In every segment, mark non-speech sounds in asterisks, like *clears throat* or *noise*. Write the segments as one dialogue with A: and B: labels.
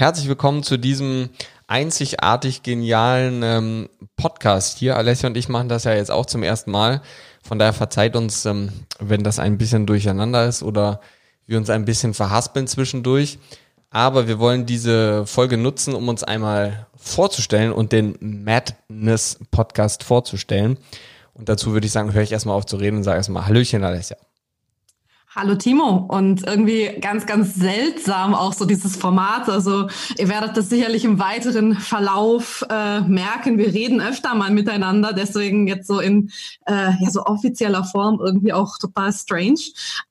A: Herzlich willkommen zu diesem einzigartig genialen ähm, Podcast hier. Alessia und ich machen das ja jetzt auch zum ersten Mal. Von daher verzeiht uns, ähm, wenn das ein bisschen durcheinander ist oder wir uns ein bisschen verhaspeln zwischendurch. Aber wir wollen diese Folge nutzen, um uns einmal vorzustellen und den Madness Podcast vorzustellen. Und dazu würde ich sagen, höre ich erstmal auf zu reden und sage erstmal Hallöchen, Alessia.
B: Hallo Timo und irgendwie ganz, ganz seltsam auch so dieses Format. Also ihr werdet das sicherlich im weiteren Verlauf äh, merken. Wir reden öfter mal miteinander, deswegen jetzt so in äh, ja so offizieller Form irgendwie auch total strange.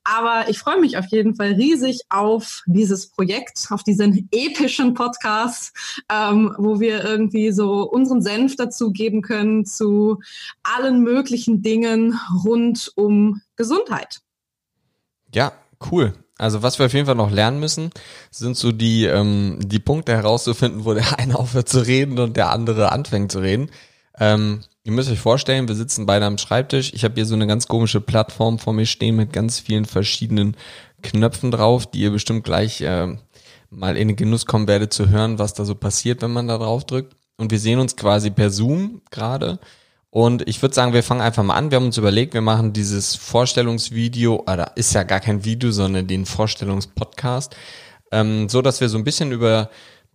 B: Aber ich freue mich auf jeden Fall riesig auf dieses Projekt, auf diesen epischen Podcast, ähm, wo wir irgendwie so unseren Senf dazu geben können zu allen möglichen Dingen rund um Gesundheit.
A: Ja, cool. Also was wir auf jeden Fall noch lernen müssen, sind so die, ähm, die Punkte herauszufinden, wo der *laughs* eine aufhört zu reden und der andere anfängt zu reden. Ähm, ihr müsst euch vorstellen, wir sitzen beide am Schreibtisch. Ich habe hier so eine ganz komische Plattform vor mir stehen mit ganz vielen verschiedenen Knöpfen drauf, die ihr bestimmt gleich äh, mal in den Genuss kommen werdet zu hören, was da so passiert, wenn man da drauf drückt. Und wir sehen uns quasi per Zoom gerade. Und ich würde sagen, wir fangen einfach mal an. Wir haben uns überlegt, wir machen dieses Vorstellungsvideo, oder ist ja gar kein Video, sondern den Vorstellungspodcast, ähm, so dass wir so ein bisschen über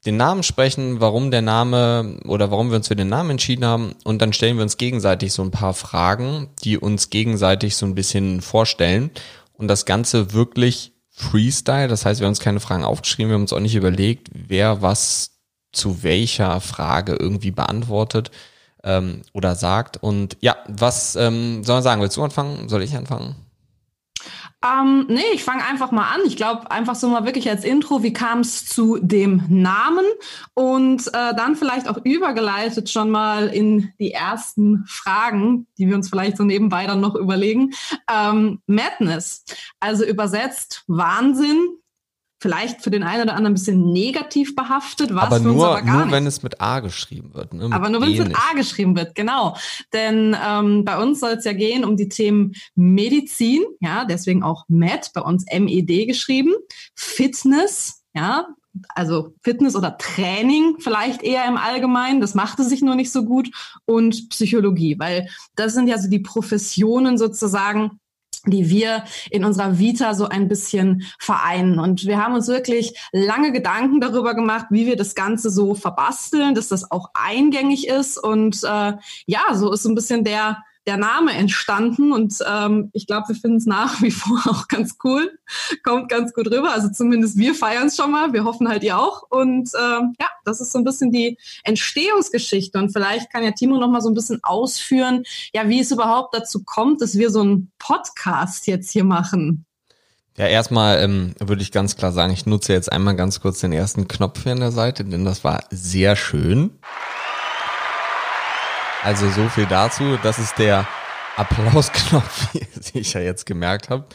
A: den Namen sprechen, warum der Name oder warum wir uns für den Namen entschieden haben. Und dann stellen wir uns gegenseitig so ein paar Fragen, die uns gegenseitig so ein bisschen vorstellen. Und das Ganze wirklich Freestyle. Das heißt, wir haben uns keine Fragen aufgeschrieben, wir haben uns auch nicht überlegt, wer was zu welcher Frage irgendwie beantwortet ähm, oder sagt. Und ja, was ähm, soll man sagen? Willst du anfangen? Soll ich anfangen?
B: Ähm, nee, ich fange einfach mal an. Ich glaube, einfach so mal wirklich als Intro, wie kam es zu dem Namen? Und äh, dann vielleicht auch übergeleitet schon mal in die ersten Fragen, die wir uns vielleicht so nebenbei dann noch überlegen. Ähm, Madness, also übersetzt Wahnsinn, vielleicht für den einen oder anderen ein bisschen negativ behaftet,
A: was aber nur, aber nur nicht. wenn es mit A geschrieben wird.
B: Ne? aber nur wenn es mit A geschrieben wird, genau. Denn ähm, bei uns soll es ja gehen um die Themen Medizin, ja, deswegen auch MED, bei uns MED geschrieben, Fitness, ja, also Fitness oder Training vielleicht eher im Allgemeinen, das machte sich nur nicht so gut und Psychologie, weil das sind ja so die Professionen sozusagen, die wir in unserer Vita so ein bisschen vereinen. Und wir haben uns wirklich lange Gedanken darüber gemacht, wie wir das Ganze so verbasteln, dass das auch eingängig ist. Und äh, ja, so ist so ein bisschen der der Name entstanden und ähm, ich glaube, wir finden es nach wie vor *laughs* auch ganz cool. Kommt ganz gut rüber. Also zumindest wir feiern es schon mal. Wir hoffen halt ihr auch. Und ähm, ja, das ist so ein bisschen die Entstehungsgeschichte. Und vielleicht kann ja Timo noch mal so ein bisschen ausführen, ja, wie es überhaupt dazu kommt, dass wir so einen Podcast jetzt hier machen.
A: Ja, erstmal ähm, würde ich ganz klar sagen, ich nutze jetzt einmal ganz kurz den ersten Knopf hier an der Seite, denn das war sehr schön. Also so viel dazu. Das ist der Applausknopf, *laughs* wie ich ja jetzt gemerkt habe.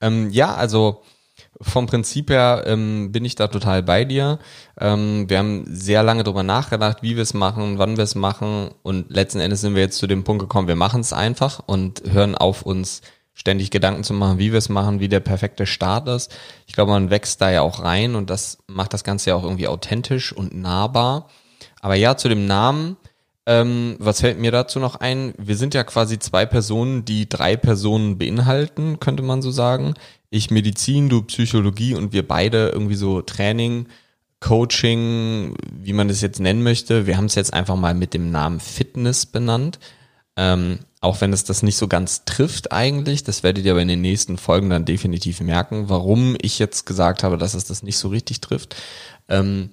A: Ähm, ja, also vom Prinzip her ähm, bin ich da total bei dir. Ähm, wir haben sehr lange drüber nachgedacht, wie wir es machen, wann wir es machen und letzten Endes sind wir jetzt zu dem Punkt gekommen, wir machen es einfach und hören auf uns ständig Gedanken zu machen, wie wir es machen, wie der perfekte Start ist. Ich glaube, man wächst da ja auch rein und das macht das Ganze ja auch irgendwie authentisch und nahbar. Aber ja, zu dem Namen, ähm, was fällt mir dazu noch ein? Wir sind ja quasi zwei Personen, die drei Personen beinhalten, könnte man so sagen. Ich Medizin, du Psychologie und wir beide irgendwie so Training, Coaching, wie man das jetzt nennen möchte. Wir haben es jetzt einfach mal mit dem Namen Fitness benannt. Ähm, auch wenn es das nicht so ganz trifft eigentlich, das werdet ihr aber in den nächsten Folgen dann definitiv merken, warum ich jetzt gesagt habe, dass es das nicht so richtig trifft. Ähm,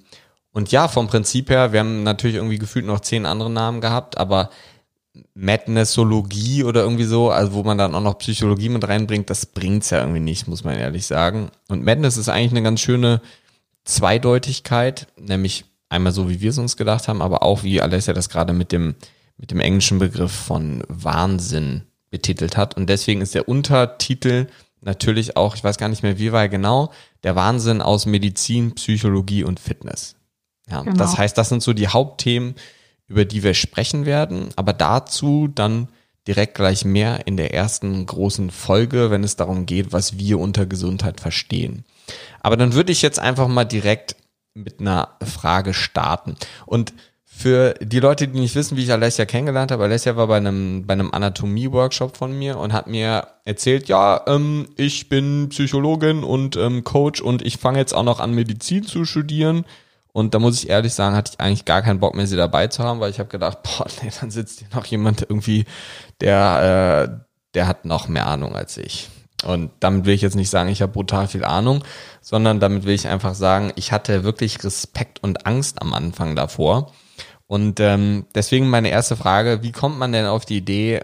A: und ja, vom Prinzip her, wir haben natürlich irgendwie gefühlt noch zehn andere Namen gehabt, aber Madnessologie oder irgendwie so, also wo man dann auch noch Psychologie mit reinbringt, das bringt's ja irgendwie nicht, muss man ehrlich sagen. Und Madness ist eigentlich eine ganz schöne Zweideutigkeit, nämlich einmal so, wie wir es uns gedacht haben, aber auch wie Alessia das gerade mit dem, mit dem englischen Begriff von Wahnsinn betitelt hat. Und deswegen ist der Untertitel natürlich auch, ich weiß gar nicht mehr, wie war er genau, der Wahnsinn aus Medizin, Psychologie und Fitness. Ja, genau. das heißt, das sind so die Hauptthemen, über die wir sprechen werden, aber dazu dann direkt gleich mehr in der ersten großen Folge, wenn es darum geht, was wir unter Gesundheit verstehen. Aber dann würde ich jetzt einfach mal direkt mit einer Frage starten. Und für die Leute, die nicht wissen, wie ich Alessia kennengelernt habe, Alessia war bei einem, bei einem Anatomie-Workshop von mir und hat mir erzählt, ja, ähm, ich bin Psychologin und ähm, Coach und ich fange jetzt auch noch an, Medizin zu studieren. Und da muss ich ehrlich sagen, hatte ich eigentlich gar keinen Bock mehr, sie dabei zu haben, weil ich habe gedacht, *laughs* boah, nee, dann sitzt hier noch jemand irgendwie, der, äh, der hat noch mehr Ahnung als ich. Und damit will ich jetzt nicht sagen, ich habe brutal viel Ahnung, sondern damit will ich einfach sagen, ich hatte wirklich Respekt und Angst am Anfang davor. Und ähm, deswegen meine erste Frage, wie kommt man denn auf die Idee,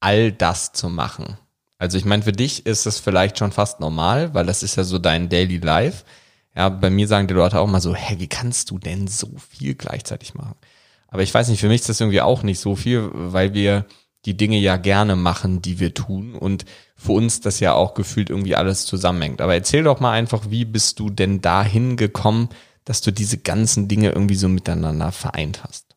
A: all das zu machen? Also ich meine, für dich ist es vielleicht schon fast normal, weil das ist ja so dein Daily Life. Ja, bei mir sagen die Leute auch mal so, hä, wie kannst du denn so viel gleichzeitig machen? Aber ich weiß nicht, für mich ist das irgendwie auch nicht so viel, weil wir die Dinge ja gerne machen, die wir tun und für uns das ja auch gefühlt irgendwie alles zusammenhängt. Aber erzähl doch mal einfach, wie bist du denn dahin gekommen, dass du diese ganzen Dinge irgendwie so miteinander vereint hast?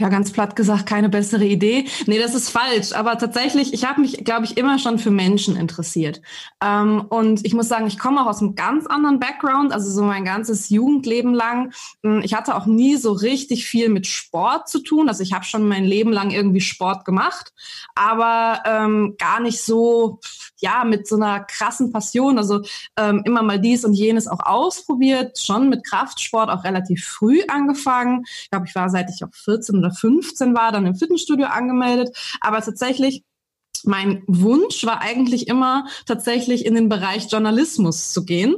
B: Ja, ganz platt gesagt, keine bessere Idee. Nee, das ist falsch. Aber tatsächlich, ich habe mich, glaube ich, immer schon für Menschen interessiert. Ähm, und ich muss sagen, ich komme auch aus einem ganz anderen Background, also so mein ganzes Jugendleben lang. Hm, ich hatte auch nie so richtig viel mit Sport zu tun. Also ich habe schon mein Leben lang irgendwie Sport gemacht, aber ähm, gar nicht so, ja, mit so einer krassen Passion. Also ähm, immer mal dies und jenes auch ausprobiert, schon mit Kraftsport auch relativ früh angefangen. Ich glaube, ich war seit ich auch 14 oder 15 war, dann im Fitnessstudio angemeldet. Aber tatsächlich mein Wunsch war eigentlich immer tatsächlich in den Bereich Journalismus zu gehen.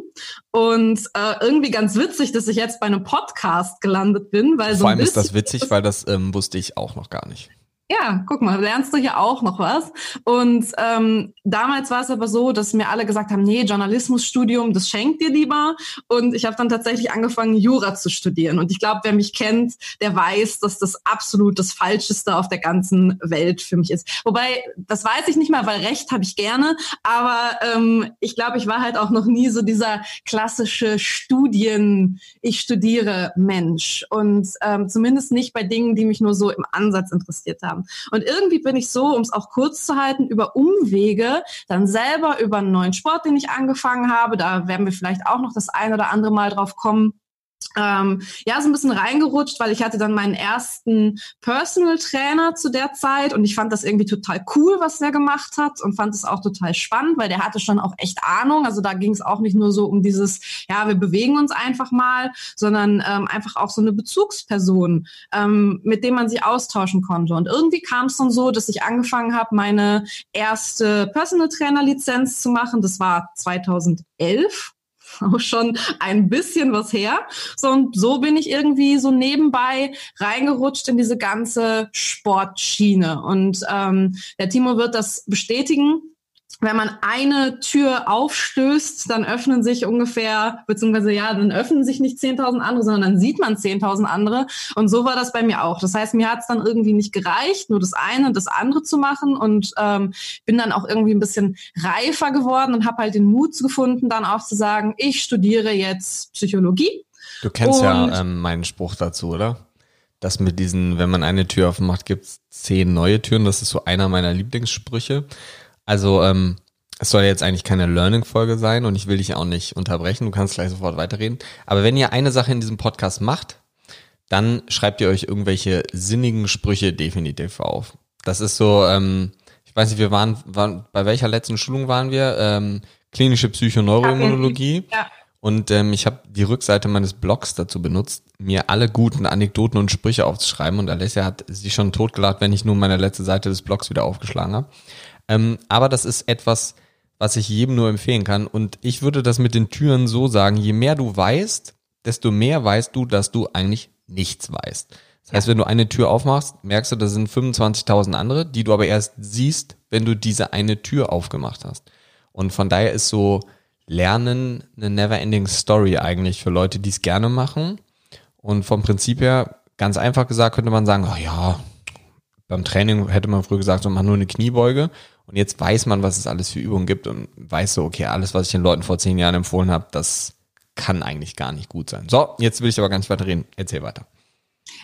B: Und äh, irgendwie ganz witzig, dass ich jetzt bei einem Podcast gelandet bin, weil
A: Vor so allem ist das witzig, weil das ähm, wusste ich auch noch gar nicht.
B: Ja, guck mal, lernst du hier auch noch was. Und ähm, damals war es aber so, dass mir alle gesagt haben, nee, Journalismusstudium, das schenkt dir lieber. Und ich habe dann tatsächlich angefangen, Jura zu studieren. Und ich glaube, wer mich kennt, der weiß, dass das absolut das Falscheste auf der ganzen Welt für mich ist. Wobei, das weiß ich nicht mal, weil Recht habe ich gerne. Aber ähm, ich glaube, ich war halt auch noch nie so dieser klassische Studien, ich studiere Mensch. Und ähm, zumindest nicht bei Dingen, die mich nur so im Ansatz interessiert haben. Und irgendwie bin ich so, um es auch kurz zu halten, über Umwege dann selber über einen neuen Sport, den ich angefangen habe, da werden wir vielleicht auch noch das ein oder andere Mal drauf kommen, ähm, ja, so ein bisschen reingerutscht, weil ich hatte dann meinen ersten Personal Trainer zu der Zeit und ich fand das irgendwie total cool, was der gemacht hat und fand es auch total spannend, weil der hatte schon auch echt Ahnung. Also da ging es auch nicht nur so um dieses, ja, wir bewegen uns einfach mal, sondern ähm, einfach auch so eine Bezugsperson, ähm, mit dem man sich austauschen konnte. Und irgendwie kam es dann so, dass ich angefangen habe, meine erste Personal Trainer Lizenz zu machen. Das war 2011 *laughs* auch schon ein bisschen was her. So, und so bin ich irgendwie so nebenbei reingerutscht in diese ganze Sportschiene. Und ähm, der Timo wird das bestätigen wenn man eine Tür aufstößt, dann öffnen sich ungefähr, beziehungsweise ja, dann öffnen sich nicht 10.000 andere, sondern dann sieht man 10.000 andere. Und so war das bei mir auch. Das heißt, mir hat es dann irgendwie nicht gereicht, nur das eine und das andere zu machen und ähm, bin dann auch irgendwie ein bisschen reifer geworden und habe halt den Mut gefunden, dann auch zu sagen, ich studiere jetzt Psychologie.
A: Du kennst und ja ähm, meinen Spruch dazu, oder? Das mit diesen, wenn man eine Tür aufmacht, gibt es zehn neue Türen. Das ist so einer meiner Lieblingssprüche. Also ähm, es soll jetzt eigentlich keine Learning-Folge sein und ich will dich auch nicht unterbrechen. Du kannst gleich sofort weiterreden. Aber wenn ihr eine Sache in diesem Podcast macht, dann schreibt ihr euch irgendwelche sinnigen Sprüche definitiv auf. Das ist so, ähm, ich weiß nicht, wir waren, waren bei welcher letzten Schulung waren wir? Ähm, klinische Psychoneuroimmunologie. Ja. Und ähm, ich habe die Rückseite meines Blogs dazu benutzt, mir alle guten Anekdoten und Sprüche aufzuschreiben. Und Alessia hat sich schon totgelacht, wenn ich nur meine letzte Seite des Blogs wieder aufgeschlagen habe. Ähm, aber das ist etwas, was ich jedem nur empfehlen kann. Und ich würde das mit den Türen so sagen, je mehr du weißt, desto mehr weißt du, dass du eigentlich nichts weißt. Das heißt, wenn du eine Tür aufmachst, merkst du, da sind 25.000 andere, die du aber erst siehst, wenn du diese eine Tür aufgemacht hast. Und von daher ist so Lernen eine never-ending Story eigentlich für Leute, die es gerne machen. Und vom Prinzip her, ganz einfach gesagt, könnte man sagen, oh ja, beim Training hätte man früher gesagt, so mach nur eine Kniebeuge. Und jetzt weiß man, was es alles für Übungen gibt und weiß so, okay, alles, was ich den Leuten vor zehn Jahren empfohlen habe, das kann eigentlich gar nicht gut sein. So, jetzt will ich aber gar nicht weiter reden. Erzähl weiter.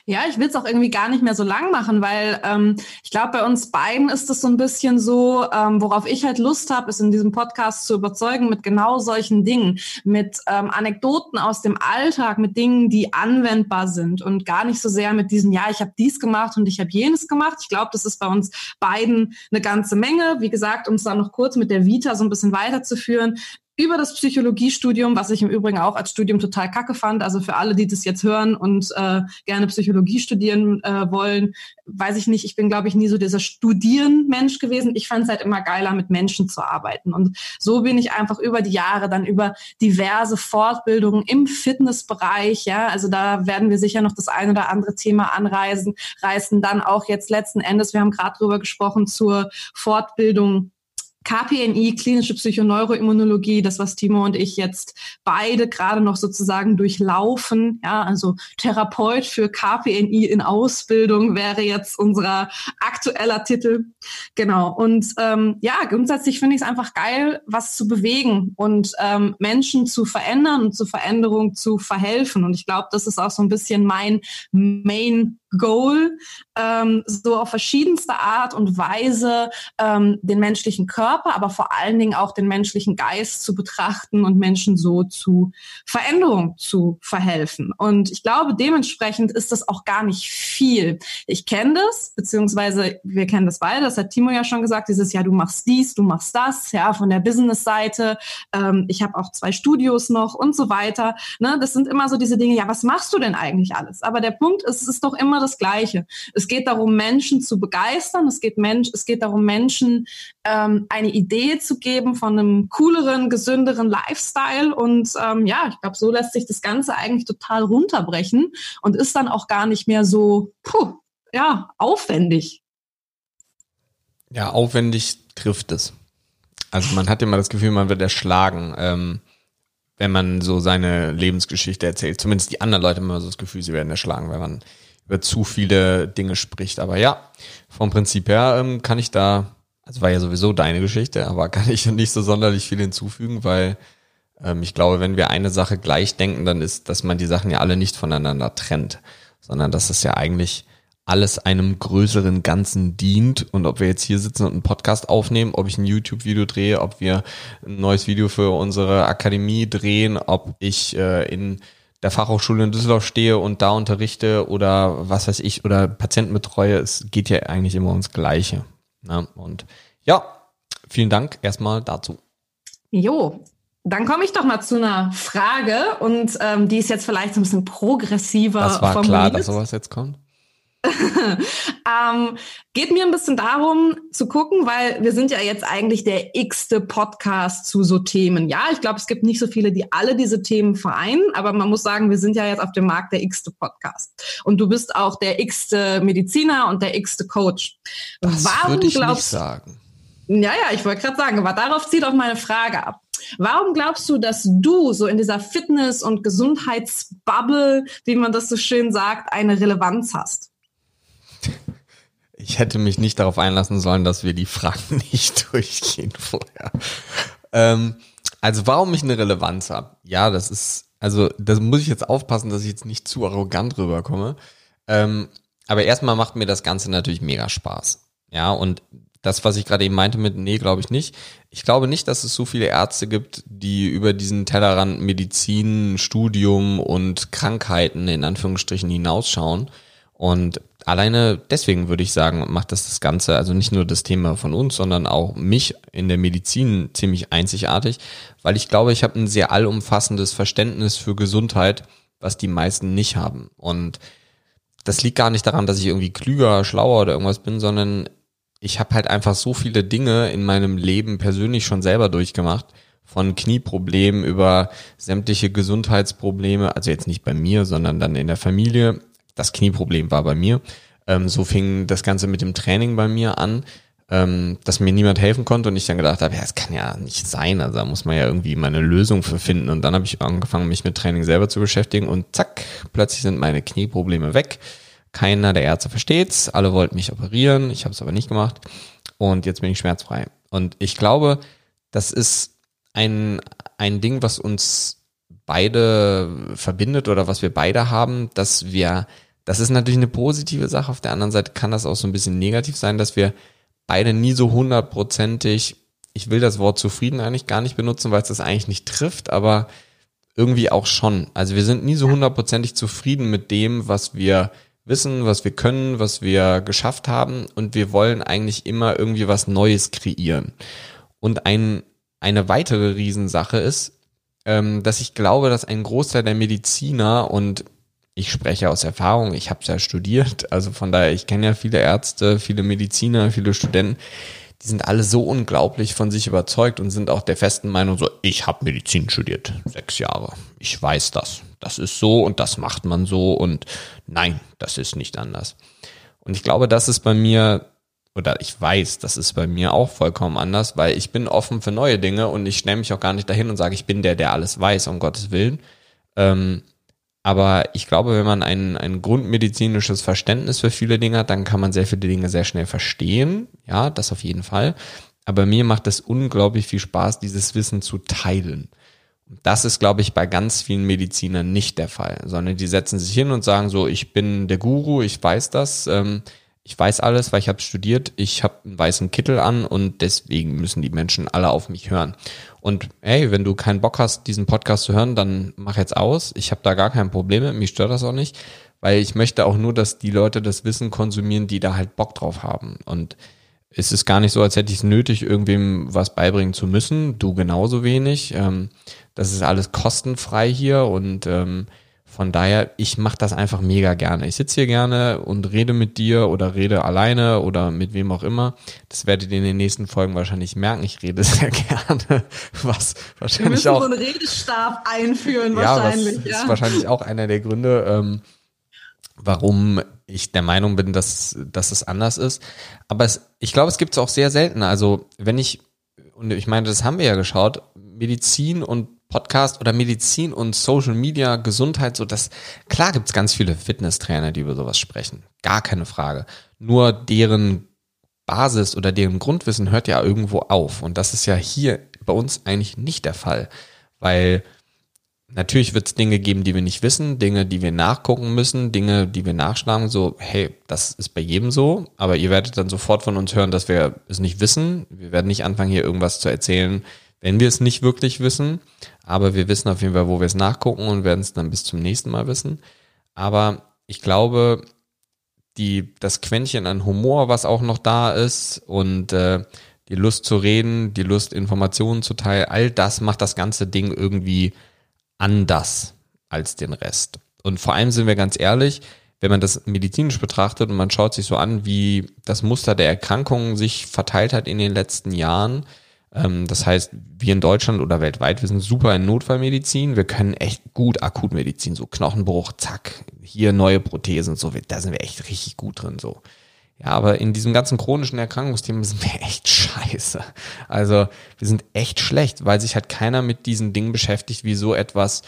B: Ja, ich will es auch irgendwie gar nicht mehr so lang machen, weil ähm, ich glaube, bei uns beiden ist es so ein bisschen so, ähm, worauf ich halt Lust habe, ist in diesem Podcast zu überzeugen mit genau solchen Dingen, mit ähm, Anekdoten aus dem Alltag, mit Dingen, die anwendbar sind und gar nicht so sehr mit diesen, ja, ich habe dies gemacht und ich habe jenes gemacht. Ich glaube, das ist bei uns beiden eine ganze Menge. Wie gesagt, um es dann noch kurz mit der Vita so ein bisschen weiterzuführen über das Psychologiestudium, was ich im Übrigen auch als Studium total kacke fand. Also für alle, die das jetzt hören und äh, gerne Psychologie studieren äh, wollen, weiß ich nicht, ich bin, glaube ich, nie so dieser Studieren-Mensch gewesen. Ich fand es halt immer geiler, mit Menschen zu arbeiten. Und so bin ich einfach über die Jahre dann über diverse Fortbildungen im Fitnessbereich, ja, also da werden wir sicher noch das ein oder andere Thema anreisen, reißen dann auch jetzt letzten Endes, wir haben gerade drüber gesprochen, zur Fortbildung KPNI, klinische Psychoneuroimmunologie, das, was Timo und ich jetzt beide gerade noch sozusagen durchlaufen. Ja, also Therapeut für KPNI in Ausbildung wäre jetzt unser aktueller Titel. Genau. Und ähm, ja, grundsätzlich finde ich es einfach geil, was zu bewegen und ähm, Menschen zu verändern und zur Veränderung zu verhelfen. Und ich glaube, das ist auch so ein bisschen mein Main Goal, ähm, so auf verschiedenste Art und Weise ähm, den menschlichen Körper, aber vor allen Dingen auch den menschlichen Geist zu betrachten und Menschen so zu Veränderung zu verhelfen. Und ich glaube, dementsprechend ist das auch gar nicht viel. Ich kenne das, beziehungsweise wir kennen das beide, das hat Timo ja schon gesagt, dieses Jahr, du machst dies, du machst das, ja, von der Business-Seite. Ähm, ich habe auch zwei Studios noch und so weiter. Ne? Das sind immer so diese Dinge, ja, was machst du denn eigentlich alles? Aber der Punkt ist, es ist doch immer das Gleiche. Es geht darum, Menschen zu begeistern. Es geht, Mensch, es geht darum, Menschen ähm, eine Idee zu geben von einem cooleren, gesünderen Lifestyle. Und ähm, ja, ich glaube, so lässt sich das Ganze eigentlich total runterbrechen und ist dann auch gar nicht mehr so, puh, ja, aufwendig.
A: Ja, aufwendig trifft es. Also man hat immer das Gefühl, man wird erschlagen, ähm, wenn man so seine Lebensgeschichte erzählt. Zumindest die anderen Leute haben immer so das Gefühl, sie werden erschlagen, wenn man über zu viele Dinge spricht. Aber ja, vom Prinzip her ähm, kann ich da, also war ja sowieso deine Geschichte, aber *laughs* kann ich nicht so sonderlich viel hinzufügen, weil ähm, ich glaube, wenn wir eine Sache gleich denken, dann ist, dass man die Sachen ja alle nicht voneinander trennt, sondern dass es ja eigentlich alles einem größeren Ganzen dient und ob wir jetzt hier sitzen und einen Podcast aufnehmen, ob ich ein YouTube-Video drehe, ob wir ein neues Video für unsere Akademie drehen, ob ich äh, in der Fachhochschule in Düsseldorf stehe und da unterrichte oder was weiß ich oder Patienten betreue, es geht ja eigentlich immer ums Gleiche. Ne? Und ja, vielen Dank erstmal dazu.
B: Jo, dann komme ich doch mal zu einer Frage und ähm, die ist jetzt vielleicht so ein bisschen progressiver.
A: Das war formuliert. klar, dass sowas jetzt kommt. *laughs*
B: ähm, geht mir ein bisschen darum zu gucken, weil wir sind ja jetzt eigentlich der x-te Podcast zu so Themen. Ja, ich glaube, es gibt nicht so viele, die alle diese Themen vereinen, aber man muss sagen, wir sind ja jetzt auf dem Markt der x-te Podcast. Und du bist auch der x-te Mediziner und der x-te Coach.
A: Das Warum ich glaubst, sagen.
B: Ja, ja, ich wollte gerade sagen, aber darauf zieht auch meine Frage ab. Warum glaubst du, dass du so in dieser Fitness- und Gesundheitsbubble, wie man das so schön sagt, eine Relevanz hast?
A: Ich hätte mich nicht darauf einlassen sollen, dass wir die Fragen *laughs* nicht durchgehen vorher. Ähm, also warum ich eine Relevanz habe? Ja, das ist, also das muss ich jetzt aufpassen, dass ich jetzt nicht zu arrogant rüberkomme. Ähm, aber erstmal macht mir das Ganze natürlich mega Spaß. Ja, und das, was ich gerade eben meinte mit, nee, glaube ich nicht. Ich glaube nicht, dass es so viele Ärzte gibt, die über diesen Tellerrand Medizin, Studium und Krankheiten in Anführungsstrichen hinausschauen. Und alleine deswegen würde ich sagen, macht das das Ganze, also nicht nur das Thema von uns, sondern auch mich in der Medizin ziemlich einzigartig, weil ich glaube, ich habe ein sehr allumfassendes Verständnis für Gesundheit, was die meisten nicht haben. Und das liegt gar nicht daran, dass ich irgendwie klüger, schlauer oder irgendwas bin, sondern ich habe halt einfach so viele Dinge in meinem Leben persönlich schon selber durchgemacht. Von Knieproblemen über sämtliche Gesundheitsprobleme, also jetzt nicht bei mir, sondern dann in der Familie, das Knieproblem war bei mir. Ähm, so fing das Ganze mit dem Training bei mir an, ähm, dass mir niemand helfen konnte und ich dann gedacht habe, ja, das kann ja nicht sein, also da muss man ja irgendwie mal eine Lösung für finden. Und dann habe ich angefangen, mich mit Training selber zu beschäftigen und zack, plötzlich sind meine Knieprobleme weg. Keiner der Ärzte versteht's, alle wollten mich operieren, ich habe es aber nicht gemacht und jetzt bin ich schmerzfrei. Und ich glaube, das ist ein, ein Ding, was uns beide verbindet oder was wir beide haben, dass wir das ist natürlich eine positive Sache. Auf der anderen Seite kann das auch so ein bisschen negativ sein, dass wir beide nie so hundertprozentig, ich will das Wort zufrieden eigentlich gar nicht benutzen, weil es das eigentlich nicht trifft, aber irgendwie auch schon. Also wir sind nie so hundertprozentig zufrieden mit dem, was wir wissen, was wir können, was wir geschafft haben und wir wollen eigentlich immer irgendwie was Neues kreieren. Und ein, eine weitere Riesensache ist, ähm, dass ich glaube, dass ein Großteil der Mediziner und ich spreche aus Erfahrung, ich habe es ja studiert, *laughs* also von daher, ich kenne ja viele Ärzte, viele Mediziner, viele Studenten, die sind alle so unglaublich von sich überzeugt und sind auch der festen Meinung so, ich habe Medizin studiert, sechs Jahre, ich weiß das, das ist so und das macht man so und nein, das ist nicht anders. Und ich glaube, das ist bei mir, oder ich weiß, das ist bei mir auch vollkommen anders, weil ich bin offen für neue Dinge und ich stelle mich auch gar nicht dahin und sage, ich bin der, der alles weiß, um Gottes Willen. Ähm, aber ich glaube, wenn man ein, ein grundmedizinisches Verständnis für viele Dinge hat, dann kann man sehr viele Dinge sehr schnell verstehen. Ja, das auf jeden Fall. Aber mir macht es unglaublich viel Spaß, dieses Wissen zu teilen. Das ist, glaube ich, bei ganz vielen Medizinern nicht der Fall, sondern die setzen sich hin und sagen so, ich bin der Guru, ich weiß das, ähm, ich weiß alles, weil ich habe studiert, ich habe einen weißen Kittel an und deswegen müssen die Menschen alle auf mich hören. Und hey, wenn du keinen Bock hast, diesen Podcast zu hören, dann mach jetzt aus. Ich habe da gar kein Problem mit, mich stört das auch nicht, weil ich möchte auch nur, dass die Leute das Wissen konsumieren, die da halt Bock drauf haben. Und es ist gar nicht so, als hätte ich es nötig, irgendwem was beibringen zu müssen. Du genauso wenig. Ähm, das ist alles kostenfrei hier und ähm, von daher, ich mache das einfach mega gerne. Ich sitze hier gerne und rede mit dir oder rede alleine oder mit wem auch immer. Das werdet ihr in den nächsten Folgen wahrscheinlich merken. Ich rede *laughs* sehr gerne, was wahrscheinlich Wir müssen auch, so
B: einen Redestab einführen ja, wahrscheinlich.
A: Ja, ist wahrscheinlich auch einer der Gründe, ähm, warum ich der Meinung bin, dass, dass es anders ist. Aber es, ich glaube, es gibt es auch sehr selten. Also wenn ich, und ich meine, das haben wir ja geschaut, Medizin und Podcast oder Medizin und Social Media, Gesundheit, so das, klar gibt's ganz viele Fitnesstrainer, die über sowas sprechen. Gar keine Frage. Nur deren Basis oder deren Grundwissen hört ja irgendwo auf. Und das ist ja hier bei uns eigentlich nicht der Fall. Weil natürlich wird es Dinge geben, die wir nicht wissen, Dinge, die wir nachgucken müssen, Dinge, die wir nachschlagen, so, hey, das ist bei jedem so, aber ihr werdet dann sofort von uns hören, dass wir es nicht wissen. Wir werden nicht anfangen, hier irgendwas zu erzählen, wenn wir es nicht wirklich wissen. Aber wir wissen auf jeden Fall, wo wir es nachgucken und werden es dann bis zum nächsten Mal wissen. Aber ich glaube, die, das Quäntchen an Humor, was auch noch da ist und äh, die Lust zu reden, die Lust, Informationen zu teilen, all das macht das ganze Ding irgendwie anders als den Rest. Und vor allem sind wir ganz ehrlich, wenn man das medizinisch betrachtet und man schaut sich so an, wie das Muster der Erkrankungen sich verteilt hat in den letzten Jahren, das heißt, wir in Deutschland oder weltweit, wir sind super in Notfallmedizin. Wir können echt gut Akutmedizin, so Knochenbruch, zack, hier neue Prothesen, so, da sind wir echt richtig gut drin, so. Ja, aber in diesem ganzen chronischen Erkrankungsthema sind wir *laughs* echt scheiße. Also wir sind echt schlecht, weil sich halt keiner mit diesen Dingen beschäftigt, wie so etwas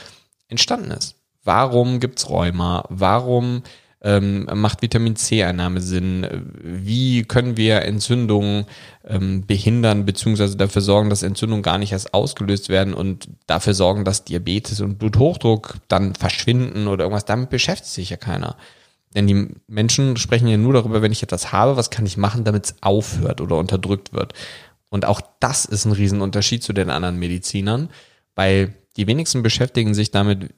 A: entstanden ist. Warum gibt's Rheuma? Warum ähm, macht Vitamin C-Einnahme Sinn? Wie können wir Entzündungen ähm, behindern, beziehungsweise dafür sorgen, dass Entzündungen gar nicht erst ausgelöst werden und dafür sorgen, dass Diabetes und Bluthochdruck dann verschwinden oder irgendwas? Damit beschäftigt sich ja keiner. Denn die Menschen sprechen ja nur darüber, wenn ich etwas habe, was kann ich machen, damit es aufhört oder unterdrückt wird. Und auch das ist ein Riesenunterschied zu den anderen Medizinern, weil die wenigsten beschäftigen sich damit,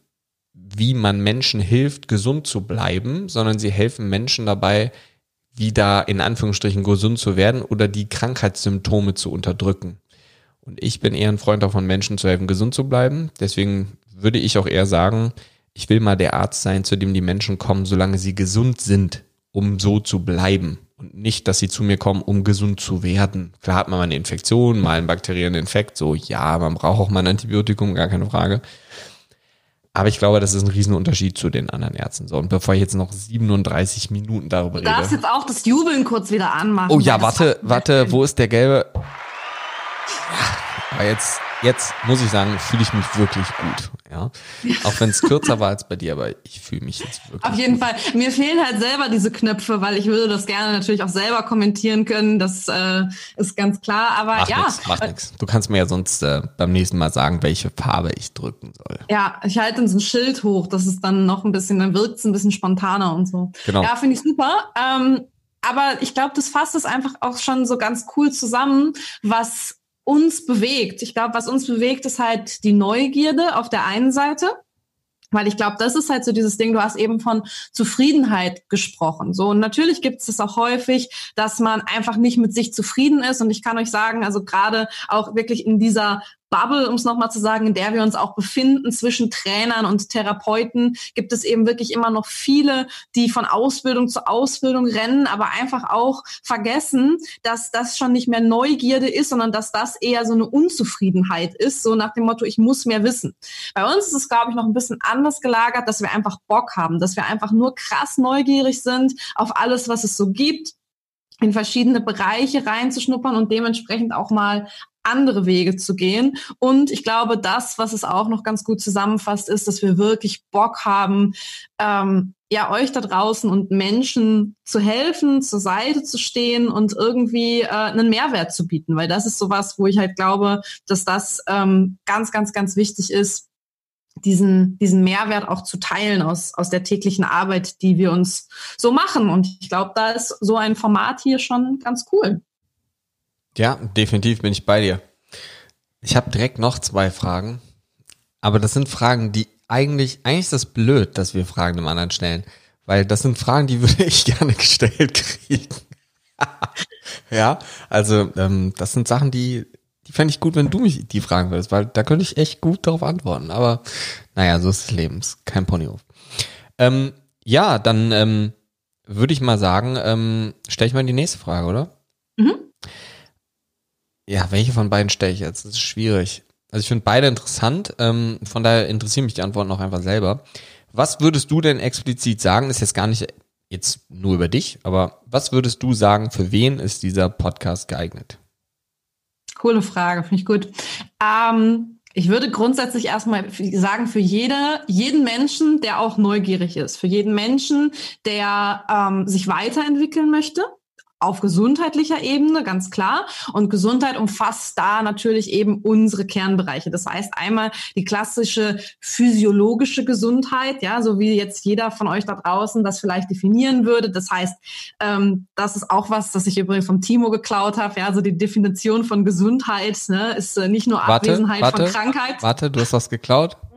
A: wie man Menschen hilft, gesund zu bleiben, sondern sie helfen Menschen dabei, wieder in Anführungsstrichen gesund zu werden oder die Krankheitssymptome zu unterdrücken. Und ich bin eher ein Freund davon, Menschen zu helfen, gesund zu bleiben. Deswegen würde ich auch eher sagen, ich will mal der Arzt sein, zu dem die Menschen kommen, solange sie gesund sind, um so zu bleiben. Und nicht, dass sie zu mir kommen, um gesund zu werden. Klar hat man mal eine Infektion, mal einen bakteriellen Infekt, so ja, man braucht auch mal ein Antibiotikum, gar keine Frage. Aber ich glaube, das ist ein Riesenunterschied zu den anderen Ärzten. So, und bevor ich jetzt noch 37 Minuten darüber rede. Du
B: darfst jetzt auch das Jubeln kurz wieder anmachen.
A: Oh ja, warte, warte, wo ist der gelbe? Aber jetzt, jetzt muss ich sagen, fühle ich mich wirklich gut. Ja, auch wenn es kürzer war als bei dir, aber ich fühle mich jetzt wirklich.
B: Auf jeden
A: gut.
B: Fall. Mir fehlen halt selber diese Knöpfe, weil ich würde das gerne natürlich auch selber kommentieren können. Das äh, ist ganz klar. Aber
A: Mach
B: ja,
A: nix, mach nix. Du kannst mir ja sonst äh, beim nächsten Mal sagen, welche Farbe ich drücken soll.
B: ja, ich halte dann so ein Schild hoch. Das ist dann noch ein bisschen, dann wirkt es ein bisschen spontaner und so.
A: Genau.
B: Ja, finde ich super. Ähm, aber ich glaube, das fasst es einfach auch schon so ganz cool zusammen, was uns bewegt. Ich glaube, was uns bewegt, ist halt die Neugierde auf der einen Seite. Weil ich glaube, das ist halt so dieses Ding, du hast eben von Zufriedenheit gesprochen. So, und natürlich gibt es das auch häufig, dass man einfach nicht mit sich zufrieden ist. Und ich kann euch sagen, also gerade auch wirklich in dieser Bubble, um es nochmal zu sagen, in der wir uns auch befinden, zwischen Trainern und Therapeuten, gibt es eben wirklich immer noch viele, die von Ausbildung zu Ausbildung rennen, aber einfach auch vergessen, dass das schon nicht mehr Neugierde ist, sondern dass das eher so eine Unzufriedenheit ist, so nach dem Motto, ich muss mehr wissen. Bei uns ist es, glaube ich, noch ein bisschen anders gelagert, dass wir einfach Bock haben, dass wir einfach nur krass neugierig sind auf alles, was es so gibt in verschiedene Bereiche reinzuschnuppern und dementsprechend auch mal andere Wege zu gehen. Und ich glaube, das, was es auch noch ganz gut zusammenfasst, ist, dass wir wirklich Bock haben, ähm, ja, euch da draußen und Menschen zu helfen, zur Seite zu stehen und irgendwie äh, einen Mehrwert zu bieten. Weil das ist sowas, wo ich halt glaube, dass das ähm, ganz, ganz, ganz wichtig ist, diesen, diesen Mehrwert auch zu teilen aus, aus der täglichen Arbeit, die wir uns so machen. Und ich glaube, da ist so ein Format hier schon ganz cool.
A: Ja, definitiv bin ich bei dir. Ich habe direkt noch zwei Fragen, aber das sind Fragen, die eigentlich, eigentlich ist das blöd, dass wir Fragen dem anderen stellen, weil das sind Fragen, die *laughs* würde ich gerne gestellt kriegen. *laughs* ja, also ähm, das sind Sachen, die, die fände ich gut, wenn du mich die fragen würdest, weil da könnte ich echt gut darauf antworten. Aber naja, so ist das Leben, ist kein Ponyhof. Ähm, ja, dann ähm, würde ich mal sagen, ähm, stelle ich mal die nächste Frage, oder?
B: Mhm.
A: Ja, welche von beiden stelle ich jetzt? Das ist schwierig. Also ich finde beide interessant, ähm, von daher interessieren mich die Antworten auch einfach selber. Was würdest du denn explizit sagen? Ist jetzt gar nicht jetzt nur über dich, aber was würdest du sagen, für wen ist dieser Podcast geeignet?
B: Coole Frage, finde ich gut. Ähm, ich würde grundsätzlich erstmal sagen, für jede, jeden Menschen, der auch neugierig ist, für jeden Menschen, der ähm, sich weiterentwickeln möchte, auf gesundheitlicher Ebene, ganz klar. Und Gesundheit umfasst da natürlich eben unsere Kernbereiche. Das heißt einmal die klassische physiologische Gesundheit, ja, so wie jetzt jeder von euch da draußen das vielleicht definieren würde. Das heißt, ähm, das ist auch was, das ich übrigens vom Timo geklaut habe. Ja, so die Definition von Gesundheit ne, ist äh, nicht nur
A: Warte,
B: Abwesenheit
A: warte,
B: von Krankheit.
A: Warte, du hast was geklaut? *laughs*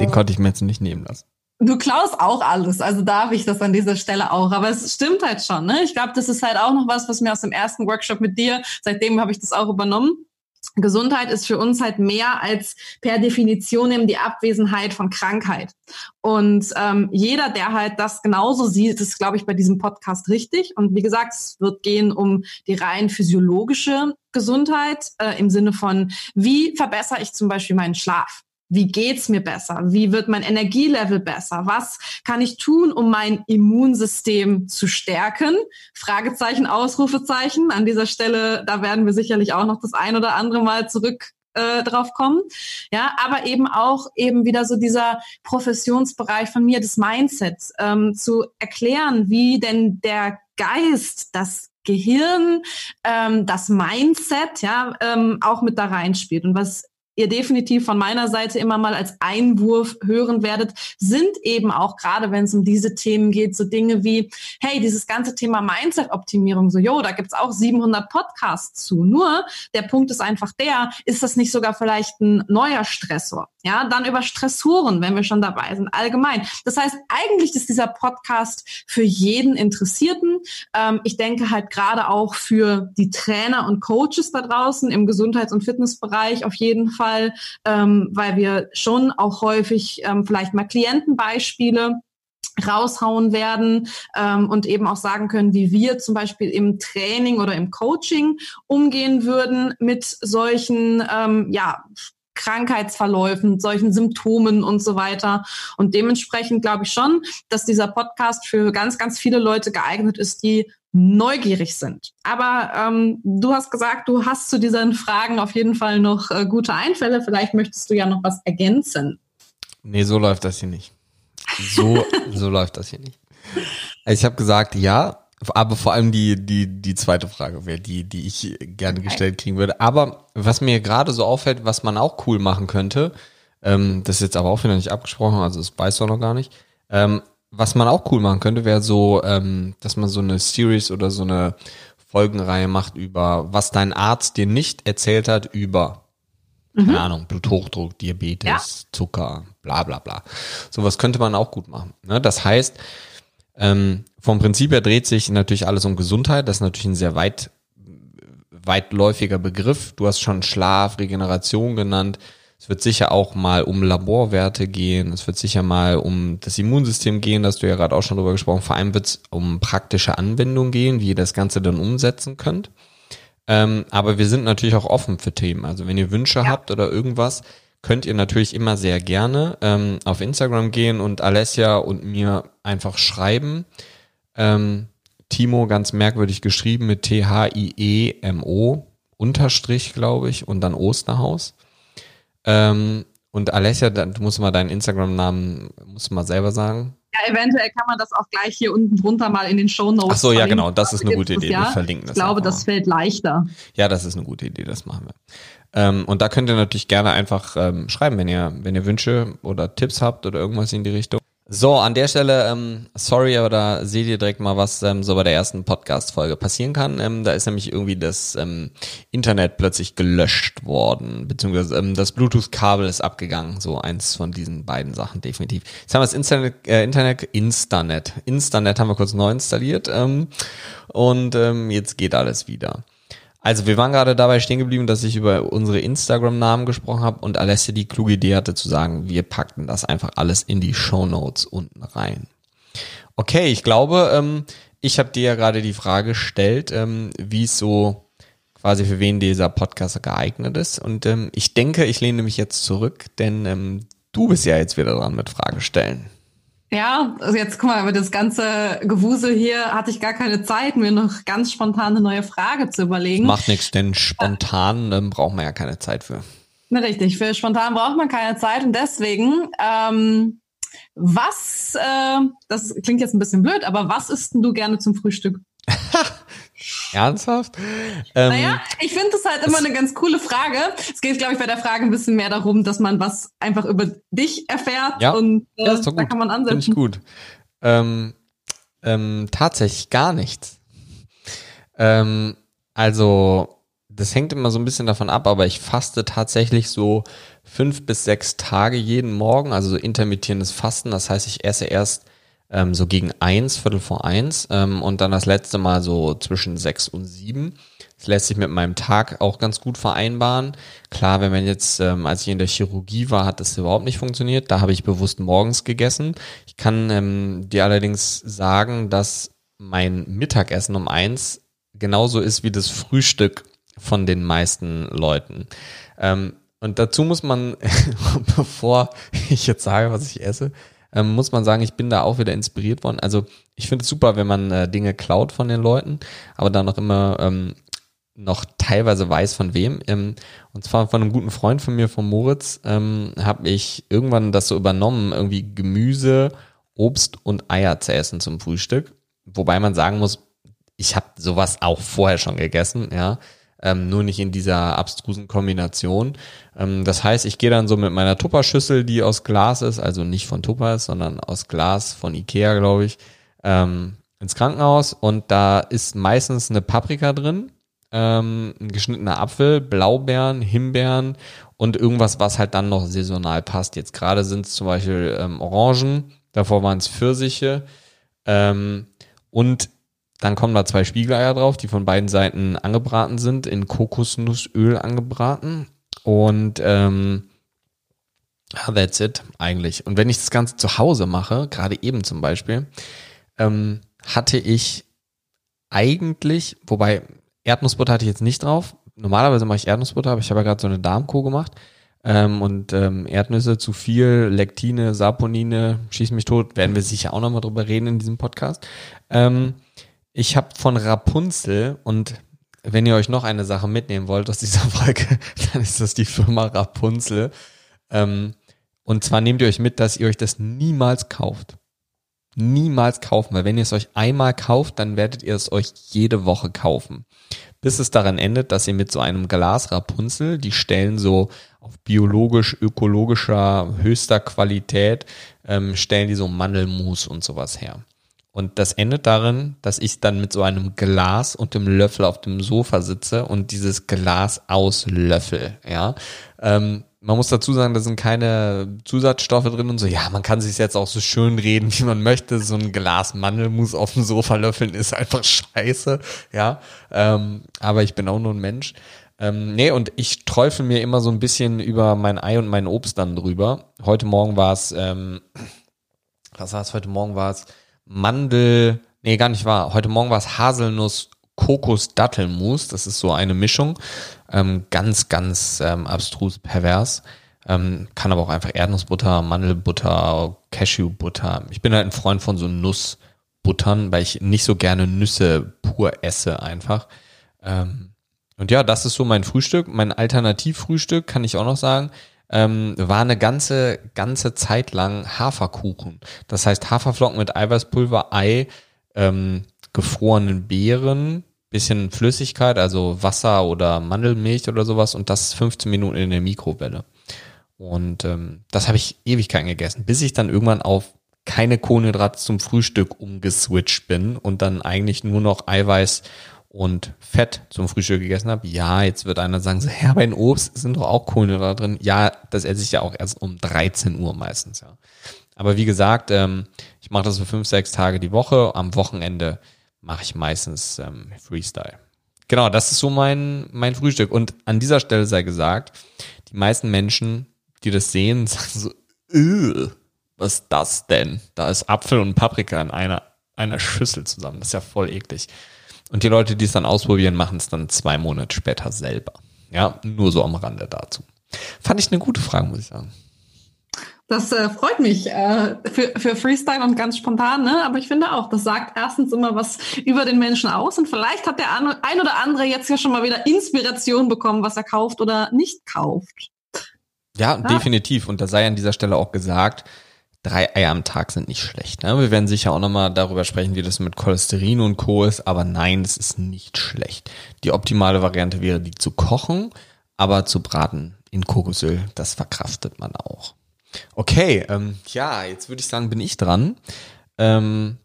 A: Den konnte ich mir jetzt nicht nehmen lassen.
B: Du klaust auch alles, also darf ich das an dieser Stelle auch. Aber es stimmt halt schon. Ne? Ich glaube, das ist halt auch noch was, was mir aus dem ersten Workshop mit dir, seitdem habe ich das auch übernommen. Gesundheit ist für uns halt mehr als per Definition eben die Abwesenheit von Krankheit. Und ähm, jeder, der halt das genauso sieht, ist, glaube ich, bei diesem Podcast richtig. Und wie gesagt, es wird gehen um die rein physiologische Gesundheit äh, im Sinne von, wie verbessere ich zum Beispiel meinen Schlaf? Wie geht's mir besser? Wie wird mein Energielevel besser? Was kann ich tun, um mein Immunsystem zu stärken? Fragezeichen, Ausrufezeichen. An dieser Stelle, da werden wir sicherlich auch noch das ein oder andere Mal zurück äh, drauf kommen. Ja, aber eben auch eben wieder so dieser Professionsbereich von mir, des Mindsets, ähm, zu erklären, wie denn der Geist, das Gehirn, ähm, das Mindset, ja, ähm, auch mit da reinspielt und was ihr definitiv von meiner Seite immer mal als Einwurf hören werdet, sind eben auch gerade, wenn es um diese Themen geht, so Dinge wie, hey, dieses ganze Thema Mindset-Optimierung, so, jo, da gibt's auch 700 Podcasts zu. Nur der Punkt ist einfach der, ist das nicht sogar vielleicht ein neuer Stressor? Ja, dann über Stressoren, wenn wir schon dabei sind, allgemein. Das heißt, eigentlich ist dieser Podcast für jeden Interessierten. Ähm, ich denke halt gerade auch für die Trainer und Coaches da draußen im Gesundheits- und Fitnessbereich auf jeden Fall, ähm, weil wir schon auch häufig ähm, vielleicht mal Klientenbeispiele raushauen werden ähm, und eben auch sagen können, wie wir zum Beispiel im Training oder im Coaching umgehen würden mit solchen ähm, ja Krankheitsverläufen, solchen Symptomen und so weiter. Und dementsprechend glaube ich schon, dass dieser Podcast für ganz, ganz viele Leute geeignet ist, die neugierig sind. Aber ähm, du hast gesagt, du hast zu diesen Fragen auf jeden Fall noch äh, gute Einfälle. Vielleicht möchtest du ja noch was ergänzen.
A: Nee, so läuft das hier nicht. So, *laughs* so läuft das hier nicht. Also ich habe gesagt, ja, aber vor allem die, die, die zweite Frage wäre die, die ich gerne gestellt kriegen würde. Aber was mir gerade so auffällt, was man auch cool machen könnte, ähm, das ist jetzt aber auch wieder nicht abgesprochen, also das weißt du noch gar nicht. Ähm, was man auch cool machen könnte, wäre so, ähm, dass man so eine Series oder so eine Folgenreihe macht über, was dein Arzt dir nicht erzählt hat über, mhm. keine Ahnung, Bluthochdruck, Diabetes, ja. Zucker, bla bla bla. Sowas könnte man auch gut machen. Ne? Das heißt, ähm, vom Prinzip her dreht sich natürlich alles um Gesundheit. Das ist natürlich ein sehr weit, weitläufiger Begriff. Du hast schon Schlaf, Regeneration genannt. Es wird sicher auch mal um Laborwerte gehen. Es wird sicher mal um das Immunsystem gehen, das du ja gerade auch schon drüber gesprochen. Vor allem wird es um praktische Anwendung gehen, wie ihr das Ganze dann umsetzen könnt. Ähm, aber wir sind natürlich auch offen für Themen. Also wenn ihr Wünsche ja. habt oder irgendwas, könnt ihr natürlich immer sehr gerne ähm, auf Instagram gehen und Alessia und mir einfach schreiben. Ähm, Timo ganz merkwürdig geschrieben mit T-H-I-E-M-O Unterstrich, glaube ich, und dann Osterhaus. Ähm, und Alessia, du musst mal deinen Instagram-Namen, musst du mal selber sagen.
B: Ja, eventuell kann man das auch gleich hier unten drunter mal in den Show Notes.
A: Ach so, ja, genau, das ist eine gute Idee. Wir verlinken
B: das. Ich glaube, das fällt leichter.
A: Ja, das ist eine gute Idee, das machen wir. Ähm, und da könnt ihr natürlich gerne einfach ähm, schreiben, wenn ihr, wenn ihr Wünsche oder Tipps habt oder irgendwas in die Richtung. So, an der Stelle, ähm, sorry, aber da seht ihr direkt mal, was ähm, so bei der ersten Podcast-Folge passieren kann. Ähm, da ist nämlich irgendwie das ähm, Internet plötzlich gelöscht worden, beziehungsweise ähm, das Bluetooth-Kabel ist abgegangen. So eins von diesen beiden Sachen definitiv. Jetzt haben wir das Internet, äh, Internet, Instanet. Instanet haben wir kurz neu installiert ähm, und ähm, jetzt geht alles wieder. Also wir waren gerade dabei stehen geblieben, dass ich über unsere Instagram-Namen gesprochen habe und Alessia die kluge Idee hatte zu sagen, wir packten das einfach alles in die Show Notes unten rein. Okay, ich glaube, ähm, ich habe dir ja gerade die Frage gestellt, ähm, wie es so quasi für wen dieser Podcast geeignet ist. Und ähm, ich denke, ich lehne mich jetzt zurück, denn ähm, du bist ja jetzt wieder dran mit Frage stellen.
B: Ja, also jetzt guck mal, über das ganze Gewusel hier hatte ich gar keine Zeit, mir noch ganz spontan eine neue Frage zu überlegen.
A: Macht nichts, denn spontan ähm, braucht man ja keine Zeit für.
B: Na, richtig, für spontan braucht man keine Zeit und deswegen, ähm, was, äh, das klingt jetzt ein bisschen blöd, aber was isst denn du gerne zum Frühstück? *laughs*
A: Ernsthaft?
B: Ähm, naja, ich finde das halt immer eine ganz coole Frage. Es geht, glaube ich, bei der Frage ein bisschen mehr darum, dass man was einfach über dich erfährt
A: ja,
B: und
A: äh, ja, da kann man ansetzen. Finde ich gut. Ähm, ähm, tatsächlich gar nichts. Ähm, also, das hängt immer so ein bisschen davon ab, aber ich faste tatsächlich so fünf bis sechs Tage jeden Morgen, also so intermittierendes Fasten. Das heißt, ich esse erst ähm, so gegen eins, Viertel vor eins ähm, und dann das letzte Mal so zwischen sechs und sieben. Das lässt sich mit meinem Tag auch ganz gut vereinbaren. Klar, wenn man jetzt, ähm, als ich in der Chirurgie war, hat das überhaupt nicht funktioniert. Da habe ich bewusst morgens gegessen. Ich kann ähm, dir allerdings sagen, dass mein Mittagessen um eins genauso ist wie das Frühstück von den meisten Leuten. Ähm, und dazu muss man, *laughs* bevor ich jetzt sage, was ich esse, ähm, muss man sagen, ich bin da auch wieder inspiriert worden. Also ich finde es super, wenn man äh, Dinge klaut von den Leuten, aber dann noch immer ähm, noch teilweise weiß von wem. Ähm, und zwar von einem guten Freund von mir, von Moritz, ähm, habe ich irgendwann das so übernommen, irgendwie Gemüse, Obst und Eier zu essen zum Frühstück. Wobei man sagen muss, ich habe sowas auch vorher schon gegessen, ja ähm, nur nicht in dieser abstrusen Kombination. Ähm, das heißt, ich gehe dann so mit meiner Tupperschüssel, die aus Glas ist, also nicht von Tupper ist, sondern aus Glas von Ikea, glaube ich, ähm, ins Krankenhaus und da ist meistens eine Paprika drin, ähm, ein geschnittener Apfel, Blaubeeren, Himbeeren und irgendwas, was halt dann noch saisonal passt. Jetzt gerade sind es zum Beispiel ähm, Orangen, davor waren es Pfirsiche ähm, und dann kommen da zwei Spiegeleier drauf, die von beiden Seiten angebraten sind, in Kokosnussöl angebraten. Und ähm, that's it eigentlich. Und wenn ich das Ganze zu Hause mache, gerade eben zum Beispiel, ähm, hatte ich eigentlich, wobei Erdnussbutter hatte ich jetzt nicht drauf. Normalerweise mache ich Erdnussbutter, aber ich habe ja gerade so eine Darmkuh gemacht. Ähm, und ähm, Erdnüsse zu viel, Lektine, Saponine, schieß mich tot, werden wir sicher auch nochmal drüber reden in diesem Podcast. Ähm, Ich habe von Rapunzel und wenn ihr euch noch eine Sache mitnehmen wollt aus dieser *laughs* Folge, dann ist das die Firma Rapunzel. Ähm, und zwar nehmt ihr euch mit, dass ihr euch das niemals kauft. Niemals kaufen, weil wenn ihr es euch einmal kauft, dann werdet ihr es euch jede Woche kaufen. Bis es daran endet, dass ihr mit so einem Glas Rapunzel, die stellen so auf biologisch, ökologischer, höchster Qualität, ähm, stellen die so Mandelmus und sowas her. Und das endet darin, dass ich dann mit so einem Glas und dem Löffel auf dem Sofa sitze und dieses Glas auslöffel, ja. Ähm, man muss dazu sagen, da sind keine Zusatzstoffe drin und so. Ja, man kann sich jetzt auch so schön reden, *laughs* wie man möchte. So ein Glas Mandelmus auf dem Sofa löffeln ist einfach *laughs* scheiße, ja. Ähm, aber ich bin auch nur ein Mensch. Ähm, nee, und ich träufel mir immer so ein bisschen über mein Ei und mein Obst dann drüber. Heute Morgen war es, ähm, *clears throat* was war es? Heute Morgen war es Mandel, nee, gar nicht wahr. Heute Morgen war es Haselnuss Kokos-Dattelmus. Das ist so eine Mischung. Ähm, ganz, ganz ähm, abstrus pervers. Ähm, kann aber auch einfach Erdnussbutter, Mandelbutter, Cashewbutter. Ich bin halt ein Freund von so Nussbuttern, weil ich nicht so gerne Nüsse pur esse einfach. Ähm, und ja, das ist so mein Frühstück. Mein Alternativfrühstück kann ich auch noch sagen ähm, war eine ganze, ganze Zeit lang Haferkuchen. Das heißt Haferflocken mit Eiweißpulver, Ei, ähm, gefrorenen Beeren, bisschen Flüssigkeit, also Wasser oder Mandelmilch oder sowas und das 15 Minuten in der Mikrowelle. Und ähm, das habe ich Ewigkeiten gegessen, bis ich dann irgendwann auf keine Kohlenhydrate zum Frühstück umgeswitcht bin und dann eigentlich nur noch Eiweiß und Fett zum Frühstück gegessen habe, ja, jetzt wird einer sagen, so, ja, bei den Obst sind doch auch Kohlenhydrate drin. Ja, das esse ich ja auch erst um 13 Uhr meistens, ja. Aber wie gesagt, ähm, ich mache das für fünf, sechs Tage die Woche. Am Wochenende mache ich meistens ähm, Freestyle. Genau, das ist so mein, mein Frühstück. Und an dieser Stelle sei gesagt, die meisten Menschen, die das sehen, *laughs* sagen so, was ist das denn? Da ist Apfel und Paprika in einer, einer Schüssel zusammen. Das ist ja voll eklig. Und die Leute, die es dann ausprobieren, machen es dann zwei Monate später selber. Ja, nur so am Rande dazu. Fand ich eine gute Frage, muss ich sagen.
B: Das äh, freut mich äh, für, für Freestyle und ganz spontan, ne? Aber ich finde auch, das sagt erstens immer was über den Menschen aus und vielleicht hat der ein oder andere jetzt ja schon mal wieder Inspiration bekommen, was er kauft oder nicht kauft.
A: Ja, ja. definitiv. Und da sei an dieser Stelle auch gesagt, drei Eier am Tag sind nicht schlecht. Ne? Wir werden sicher auch nochmal darüber sprechen, wie das mit Cholesterin und Co. ist, aber nein, das ist nicht schlecht. Die optimale Variante wäre, die zu kochen, aber zu braten in Kokosöl, das verkraftet man auch. Okay, ähm, ja, jetzt würde ich sagen, bin ich dran. Ähm,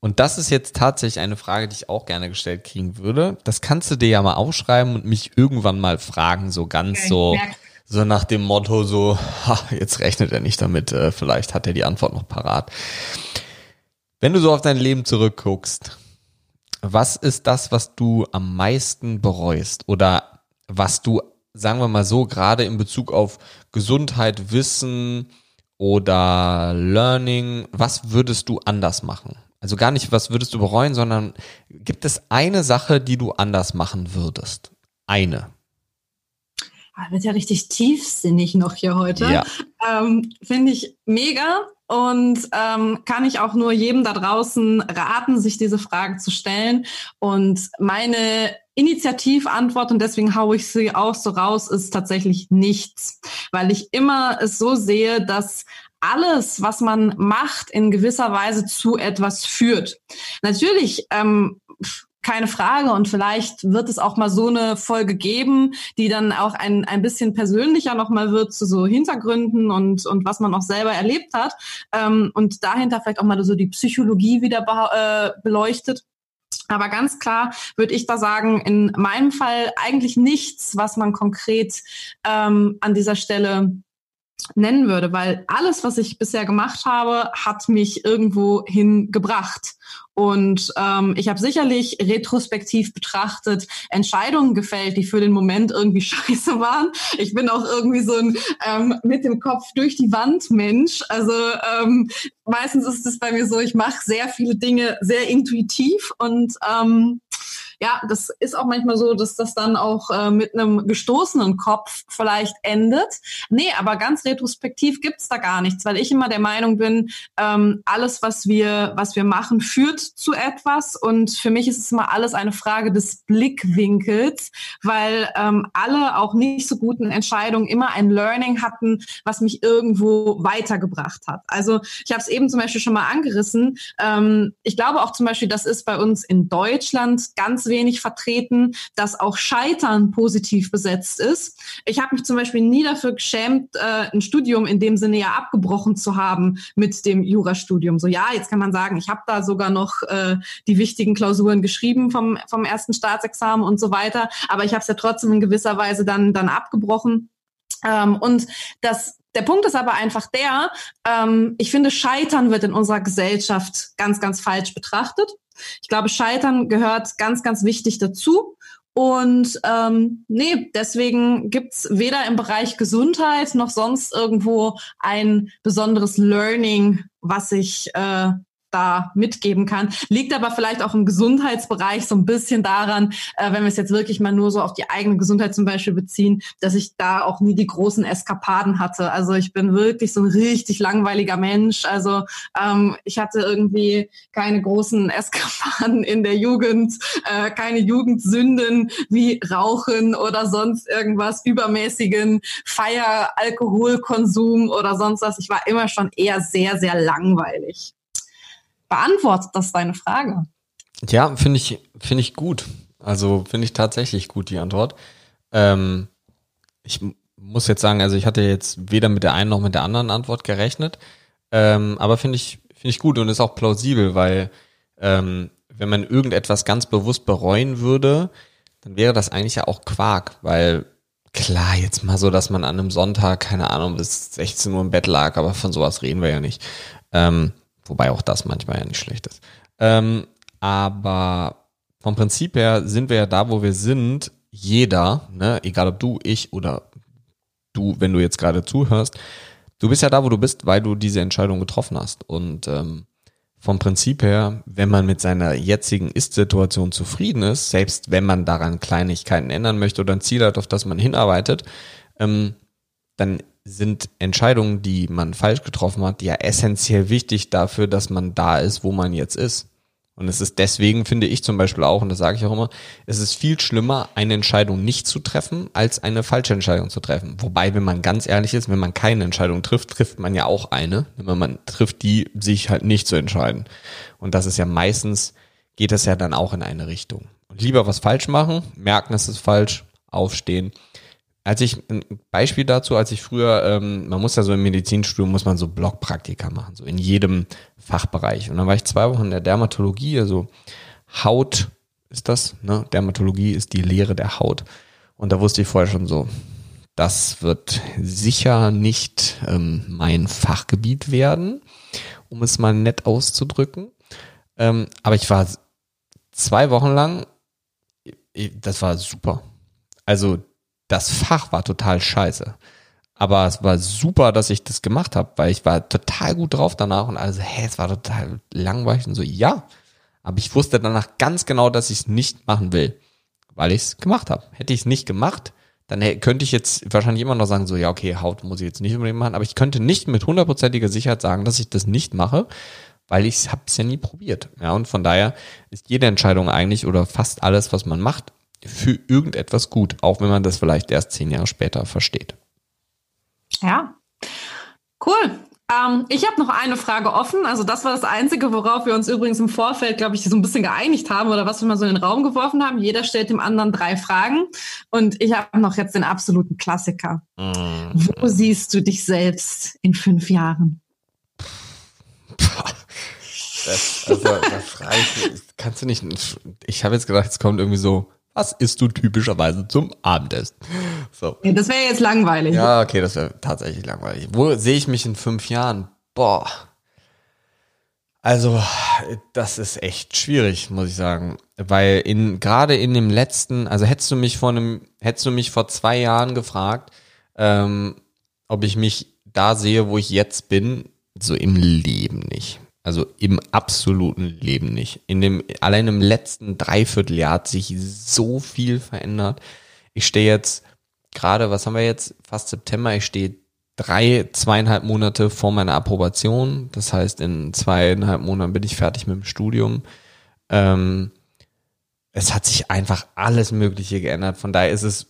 A: und das ist jetzt tatsächlich eine Frage, die ich auch gerne gestellt kriegen würde. Das kannst du dir ja mal aufschreiben und mich irgendwann mal fragen, so ganz okay, so. Merke so nach dem Motto so, ha, jetzt rechnet er nicht damit, äh, vielleicht hat er die Antwort noch parat. Wenn du so auf dein Leben zurückguckst, was ist das, was du am meisten bereust oder was du, sagen wir mal so, gerade in Bezug auf Gesundheit, Wissen oder Learning, was würdest du anders machen? Also gar nicht, was würdest du bereuen, sondern gibt es eine Sache, die du anders machen würdest? Eine.
B: Ah, wird ja richtig tiefsinnig noch hier heute. Ja. Ähm, Finde ich mega und ähm, kann ich auch nur jedem da draußen raten, sich diese Frage zu stellen. Und meine Initiativantwort, und deswegen haue ich sie auch so raus, ist tatsächlich nichts, weil ich immer es so sehe, dass alles, was man macht, in gewisser Weise zu etwas führt. Natürlich ähm, keine Frage. Und vielleicht wird es auch mal so eine Folge geben, die dann auch ein, ein bisschen persönlicher nochmal wird zu so Hintergründen und, und was man auch selber erlebt hat. Ähm, und dahinter vielleicht auch mal so die Psychologie wieder be äh, beleuchtet. Aber ganz klar würde ich da sagen, in meinem Fall eigentlich nichts, was man konkret ähm, an dieser Stelle nennen würde, weil alles, was ich bisher gemacht habe, hat mich irgendwo hingebracht. Und ähm, ich habe sicherlich retrospektiv betrachtet Entscheidungen gefällt, die für den Moment irgendwie *laughs* scheiße waren. Ich bin auch irgendwie so ein ähm, mit dem Kopf durch die Wand Mensch. Also ähm, meistens ist es bei mir so, ich mache sehr viele Dinge sehr intuitiv und ähm, ja, das ist auch manchmal so, dass das dann auch äh, mit einem gestoßenen Kopf vielleicht endet. Nee, aber ganz retrospektiv gibt's da gar nichts, weil ich immer der Meinung bin, ähm, alles, was wir, was wir machen, führt zu etwas. Und für mich ist es immer alles eine Frage des Blickwinkels, weil ähm, alle auch nicht so guten Entscheidungen immer ein Learning hatten, was mich irgendwo weitergebracht hat. Also ich habe es eben zum Beispiel schon mal angerissen. Ähm, ich glaube auch zum Beispiel, das ist bei uns in Deutschland ganz wenig vertreten, dass auch Scheitern positiv besetzt ist. Ich habe mich zum Beispiel nie dafür geschämt, äh, ein Studium in dem Sinne ja abgebrochen zu haben mit dem Jurastudium. So ja, jetzt kann man sagen, ich habe da sogar noch äh, die wichtigen Klausuren geschrieben vom, vom ersten Staatsexamen und so weiter, aber ich habe es ja trotzdem in gewisser Weise dann, dann abgebrochen. Ähm, und das, der Punkt ist aber einfach der, ähm, ich finde, Scheitern wird in unserer Gesellschaft ganz, ganz falsch betrachtet. Ich glaube, Scheitern gehört ganz, ganz wichtig dazu. Und ähm, nee, deswegen gibt's weder im Bereich Gesundheit noch sonst irgendwo ein besonderes Learning, was ich äh, da mitgeben kann. Liegt aber vielleicht auch im Gesundheitsbereich so ein bisschen daran, äh, wenn wir es jetzt wirklich mal nur so auf die eigene Gesundheit zum Beispiel beziehen, dass ich da auch nie die großen Eskapaden hatte. Also ich bin wirklich so ein richtig langweiliger Mensch. Also ähm, ich hatte irgendwie keine großen Eskapaden in der Jugend, äh, keine Jugendsünden wie Rauchen oder sonst irgendwas übermäßigen Feier, Alkoholkonsum oder sonst was. Ich war immer schon eher sehr, sehr langweilig beantwortet das deine Frage?
A: Ja, finde ich, finde ich gut. Also finde ich tatsächlich gut die Antwort. Ähm, ich muss jetzt sagen, also ich hatte jetzt weder mit der einen noch mit der anderen Antwort gerechnet. Ähm, aber finde ich, finde ich gut und ist auch plausibel, weil ähm, wenn man irgendetwas ganz bewusst bereuen würde, dann wäre das eigentlich ja auch Quark, weil klar, jetzt mal so, dass man an einem Sonntag, keine Ahnung, bis 16 Uhr im Bett lag, aber von sowas reden wir ja nicht. Ähm, Wobei auch das manchmal ja nicht schlecht ist. Ähm, aber vom Prinzip her sind wir ja da, wo wir sind. Jeder, ne, egal ob du, ich oder du, wenn du jetzt gerade zuhörst, du bist ja da, wo du bist, weil du diese Entscheidung getroffen hast. Und ähm, vom Prinzip her, wenn man mit seiner jetzigen Ist-Situation zufrieden ist, selbst wenn man daran Kleinigkeiten ändern möchte oder ein Ziel hat, auf das man hinarbeitet, ähm, dann sind Entscheidungen, die man falsch getroffen hat, ja essentiell wichtig dafür, dass man da ist, wo man jetzt ist. Und es ist deswegen, finde ich zum Beispiel auch, und das sage ich auch immer, es ist viel schlimmer, eine Entscheidung nicht zu treffen, als eine falsche Entscheidung zu treffen. Wobei, wenn man ganz ehrlich ist, wenn man keine Entscheidung trifft, trifft man ja auch eine. Wenn man trifft die, sich halt nicht zu entscheiden. Und das ist ja meistens, geht das ja dann auch in eine Richtung. Und lieber was falsch machen, merken, es ist falsch, aufstehen als ich ein Beispiel dazu, als ich früher, ähm, man muss ja so im Medizinstudium muss man so Blockpraktika machen, so in jedem Fachbereich. Und dann war ich zwei Wochen in der Dermatologie, also Haut ist das, ne? Dermatologie ist die Lehre der Haut. Und da wusste ich vorher schon so, das wird sicher nicht ähm, mein Fachgebiet werden, um es mal nett auszudrücken. Ähm, aber ich war zwei Wochen lang, das war super. Also das Fach war total scheiße. Aber es war super, dass ich das gemacht habe, weil ich war total gut drauf danach und also, hä, es war total langweilig und so, ja. Aber ich wusste danach ganz genau, dass ich es nicht machen will, weil ich es gemacht habe. Hätte ich es nicht gemacht, dann könnte ich jetzt wahrscheinlich immer noch sagen, so, ja, okay, Haut muss ich jetzt nicht unbedingt machen, aber ich könnte nicht mit hundertprozentiger Sicherheit sagen, dass ich das nicht mache, weil ich habe es ja nie probiert. Ja, und von daher ist jede Entscheidung eigentlich oder fast alles, was man macht, für irgendetwas gut, auch wenn man das vielleicht erst zehn Jahre später versteht.
B: Ja, cool. Ähm, ich habe noch eine Frage offen. Also das war das Einzige, worauf wir uns übrigens im Vorfeld, glaube ich, so ein bisschen geeinigt haben oder was wir mal so in den Raum geworfen haben. Jeder stellt dem anderen drei Fragen. Und ich habe noch jetzt den absoluten Klassiker. Mhm. Wo siehst du dich selbst in fünf Jahren?
A: Das, also, das reicht. Kannst du nicht. Ich habe jetzt gedacht, es kommt irgendwie so was isst du typischerweise zum Abendessen?
B: So. Ja, das wäre jetzt langweilig.
A: Ja, okay, das wäre tatsächlich langweilig. Wo sehe ich mich in fünf Jahren? Boah. Also, das ist echt schwierig, muss ich sagen. Weil in, gerade in dem letzten, also hättest du mich vor einem, hättest du mich vor zwei Jahren gefragt, ähm, ob ich mich da sehe, wo ich jetzt bin, so im Leben nicht. Also im absoluten Leben nicht. In dem, allein im letzten Dreivierteljahr hat sich so viel verändert. Ich stehe jetzt gerade, was haben wir jetzt? Fast September. Ich stehe drei, zweieinhalb Monate vor meiner Approbation. Das heißt, in zweieinhalb Monaten bin ich fertig mit dem Studium. Ähm, es hat sich einfach alles Mögliche geändert. Von daher ist es,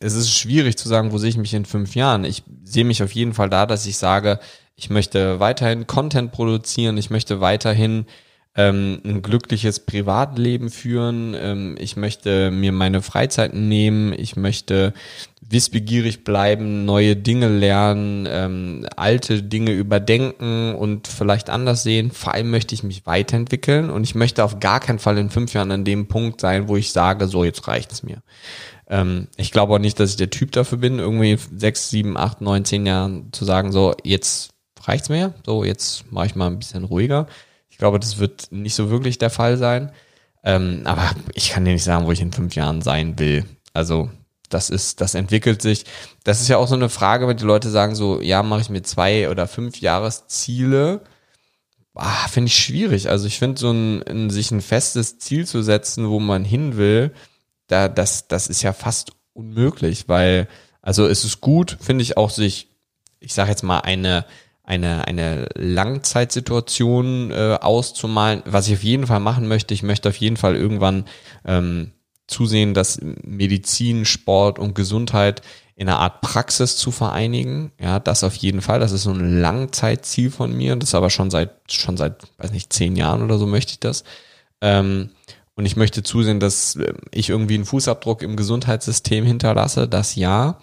A: es ist schwierig zu sagen, wo sehe ich mich in fünf Jahren. Ich sehe mich auf jeden Fall da, dass ich sage, ich möchte weiterhin Content produzieren, ich möchte weiterhin ähm, ein glückliches Privatleben führen, ähm, ich möchte mir meine Freizeiten nehmen, ich möchte wissbegierig bleiben, neue Dinge lernen, ähm, alte Dinge überdenken und vielleicht anders sehen. Vor allem möchte ich mich weiterentwickeln und ich möchte auf gar keinen Fall in fünf Jahren an dem Punkt sein, wo ich sage, so jetzt reicht's mir. Ähm, ich glaube auch nicht, dass ich der Typ dafür bin, irgendwie sechs, sieben, acht, neun, zehn Jahren zu sagen, so jetzt reicht's mir, so jetzt mache ich mal ein bisschen ruhiger. Ich glaube, das wird nicht so wirklich der Fall sein. Ähm, aber ich kann dir nicht sagen, wo ich in fünf Jahren sein will. Also das ist, das entwickelt sich. Das ist ja auch so eine Frage, wenn die Leute sagen so, ja, mache ich mir zwei oder fünf Jahresziele. Ah, finde ich schwierig. Also ich finde so ein, ein, sich ein festes Ziel zu setzen, wo man hin will, da, das, das ist ja fast unmöglich, weil, also es ist gut, finde ich auch sich, ich sage jetzt mal eine, eine, eine Langzeitsituation äh, auszumalen. Was ich auf jeden Fall machen möchte, ich möchte auf jeden Fall irgendwann ähm, zusehen, dass Medizin, Sport und Gesundheit in einer Art Praxis zu vereinigen. Ja, das auf jeden Fall. Das ist so ein Langzeitziel von mir. Das ist aber schon seit, schon seit, weiß nicht, zehn Jahren oder so möchte ich das. Ähm, und ich möchte zusehen, dass äh, ich irgendwie einen Fußabdruck im Gesundheitssystem hinterlasse. Das ja.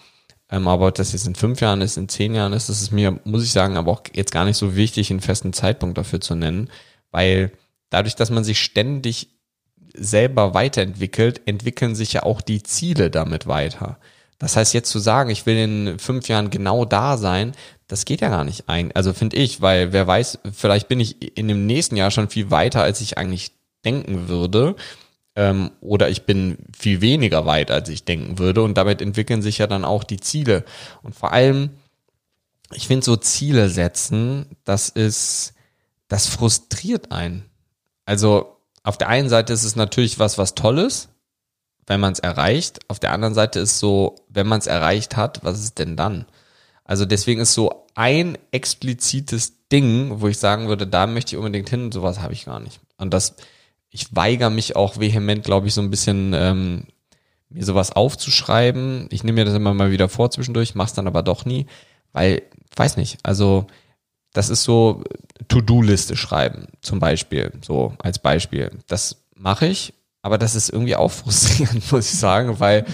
A: Ähm, aber ob das jetzt in fünf Jahren ist, in zehn Jahren ist, das ist mir, muss ich sagen, aber auch jetzt gar nicht so wichtig, einen festen Zeitpunkt dafür zu nennen. Weil dadurch, dass man sich ständig selber weiterentwickelt, entwickeln sich ja auch die Ziele damit weiter. Das heißt, jetzt zu sagen, ich will in fünf Jahren genau da sein, das geht ja gar nicht ein. Also finde ich, weil wer weiß, vielleicht bin ich in dem nächsten Jahr schon viel weiter, als ich eigentlich denken würde. Ähm, oder ich bin viel weniger weit, als ich denken würde. Und damit entwickeln sich ja dann auch die Ziele. Und vor allem, ich finde so Ziele setzen, das ist, das frustriert einen. Also auf der einen Seite ist es natürlich was, was Tolles, wenn man es erreicht. Auf der anderen Seite ist so, wenn man es erreicht hat, was ist denn dann? Also deswegen ist so ein explizites Ding, wo ich sagen würde, da möchte ich unbedingt hin, sowas habe ich gar nicht. Und das, ich weigere mich auch vehement, glaube ich, so ein bisschen ähm, mir sowas aufzuschreiben. Ich nehme mir das immer mal wieder vor zwischendurch, mach's dann aber doch nie, weil, weiß nicht, also das ist so To-Do-Liste schreiben, zum Beispiel, so als Beispiel. Das mache ich, aber das ist irgendwie auch *laughs* frustrierend, muss ich sagen, weil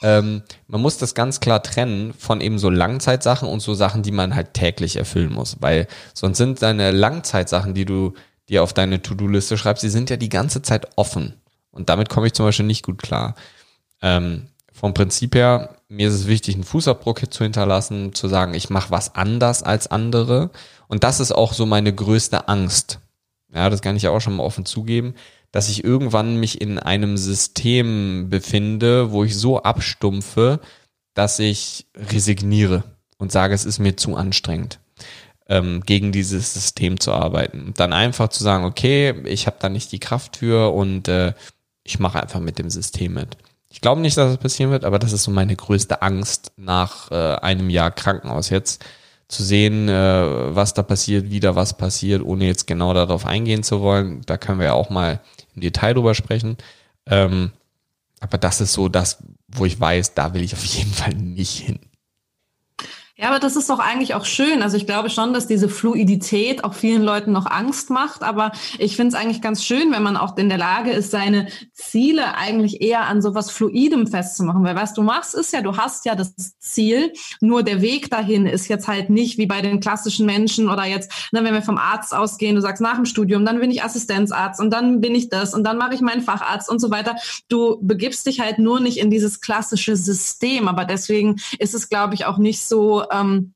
A: ähm, man muss das ganz klar trennen von eben so Langzeitsachen und so Sachen, die man halt täglich erfüllen muss, weil sonst sind deine Langzeitsachen, die du dir auf deine To-Do-Liste schreibst, die sind ja die ganze Zeit offen. Und damit komme ich zum Beispiel nicht gut klar. Ähm, vom Prinzip her, mir ist es wichtig, einen Fußabdruck zu hinterlassen, zu sagen, ich mache was anders als andere. Und das ist auch so meine größte Angst. Ja, das kann ich ja auch schon mal offen zugeben, dass ich irgendwann mich in einem System befinde, wo ich so abstumpfe, dass ich resigniere und sage, es ist mir zu anstrengend, ähm, gegen dieses System zu arbeiten. Dann einfach zu sagen, okay, ich habe da nicht die Kraft für und äh, ich mache einfach mit dem System mit. Ich glaube nicht, dass es passieren wird, aber das ist so meine größte Angst nach äh, einem Jahr Krankenhaus jetzt zu sehen, äh, was da passiert, wie da was passiert, ohne jetzt genau darauf eingehen zu wollen. Da können wir ja auch mal im Detail drüber sprechen. Ähm, aber das ist so das, wo ich weiß, da will ich auf jeden Fall nicht hin.
B: Ja, aber das ist doch eigentlich auch schön. Also ich glaube schon, dass diese Fluidität auch vielen Leuten noch Angst macht. Aber ich finde es eigentlich ganz schön, wenn man auch in der Lage ist, seine Ziele eigentlich eher an sowas Fluidem festzumachen. Weil was du machst, ist ja, du hast ja das Ziel, nur der Weg dahin ist jetzt halt nicht wie bei den klassischen Menschen oder jetzt, ne, wenn wir vom Arzt ausgehen, du sagst nach dem Studium, dann bin ich Assistenzarzt und dann bin ich das und dann mache ich meinen Facharzt und so weiter. Du begibst dich halt nur nicht in dieses klassische System. Aber deswegen ist es, glaube ich, auch nicht so ähm,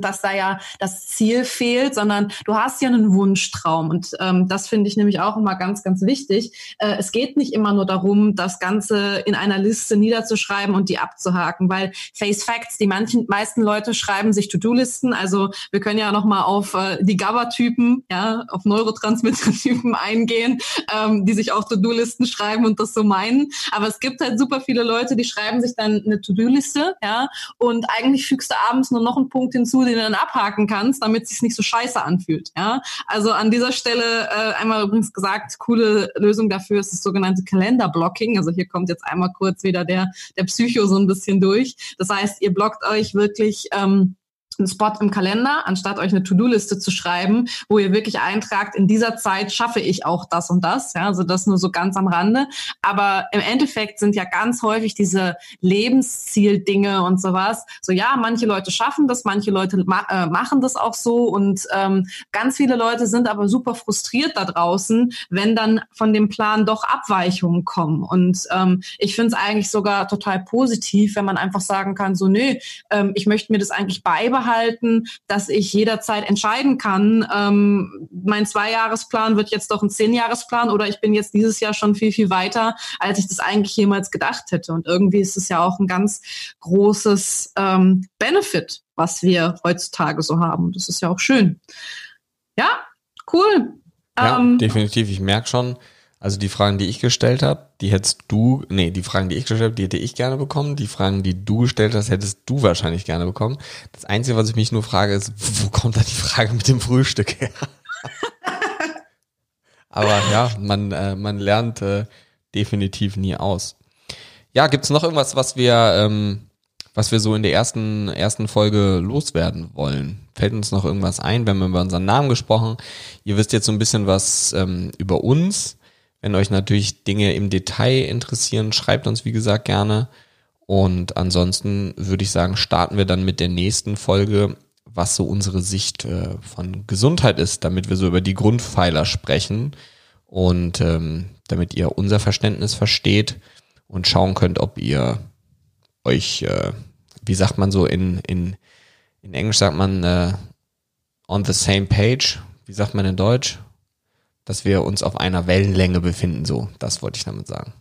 B: dass da ja das Ziel fehlt, sondern du hast ja einen Wunschtraum. Und ähm, das finde ich nämlich auch immer ganz, ganz wichtig. Äh, es geht nicht immer nur darum, das Ganze in einer Liste niederzuschreiben und die abzuhaken, weil Face Facts, die manchen, meisten Leute schreiben sich To-Do-Listen. Also wir können ja nochmal auf äh, die GABA-Typen, ja, auf Neurotransmitter-Typen eingehen, ähm, die sich auch To-Do-Listen schreiben und das so meinen. Aber es gibt halt super viele Leute, die schreiben sich dann eine To-Do-Liste, ja, und eigentlich fügst du abends nur noch einen Punkt hinzu, den du dann abhaken kannst, damit es sich nicht so scheiße anfühlt. Ja, also an dieser Stelle äh, einmal übrigens gesagt, coole Lösung dafür ist das sogenannte Kalenderblocking. Also hier kommt jetzt einmal kurz wieder der der Psycho so ein bisschen durch. Das heißt, ihr blockt euch wirklich ähm, einen Spot im Kalender, anstatt euch eine To-Do-Liste zu schreiben, wo ihr wirklich eintragt, in dieser Zeit schaffe ich auch das und das. Ja, also das nur so ganz am Rande. Aber im Endeffekt sind ja ganz häufig diese Lebenszieldinge und sowas. So ja, manche Leute schaffen das, manche Leute ma äh, machen das auch so und ähm, ganz viele Leute sind aber super frustriert da draußen, wenn dann von dem Plan doch Abweichungen kommen. Und ähm, ich finde es eigentlich sogar total positiv, wenn man einfach sagen kann, so nö, ähm, ich möchte mir das eigentlich beibehalten beibehalten, dass ich jederzeit entscheiden kann, ähm, mein Zweijahresplan wird jetzt doch ein Zehnjahresplan oder ich bin jetzt dieses Jahr schon viel, viel weiter, als ich das eigentlich jemals gedacht hätte. Und irgendwie ist es ja auch ein ganz großes ähm, Benefit, was wir heutzutage so haben. Das ist ja auch schön. Ja, cool.
A: Ja, ähm, definitiv. Ich merke schon, also die Fragen, die ich gestellt habe, die hättest du, nee, die Fragen, die ich gestellt habe, die hätte ich gerne bekommen. Die Fragen, die du gestellt hast, hättest du wahrscheinlich gerne bekommen. Das Einzige, was ich mich nur frage, ist, wo kommt da die Frage mit dem Frühstück her? *laughs* Aber ja, man, äh, man lernt äh, definitiv nie aus. Ja, gibt's noch irgendwas, was wir, ähm, was wir so in der ersten, ersten Folge loswerden wollen? Fällt uns noch irgendwas ein? Wir haben über unseren Namen gesprochen. Ihr wisst jetzt so ein bisschen was ähm, über uns. Wenn euch natürlich Dinge im Detail interessieren, schreibt uns wie gesagt gerne. Und ansonsten würde ich sagen, starten wir dann mit der nächsten Folge, was so unsere Sicht äh, von Gesundheit ist, damit wir so über die Grundpfeiler sprechen und ähm, damit ihr unser Verständnis versteht und schauen könnt, ob ihr euch, äh, wie sagt man so in, in, in Englisch sagt man äh, on the same page. Wie sagt man in Deutsch? Dass wir uns auf einer Wellenlänge befinden. So, das wollte ich damit sagen.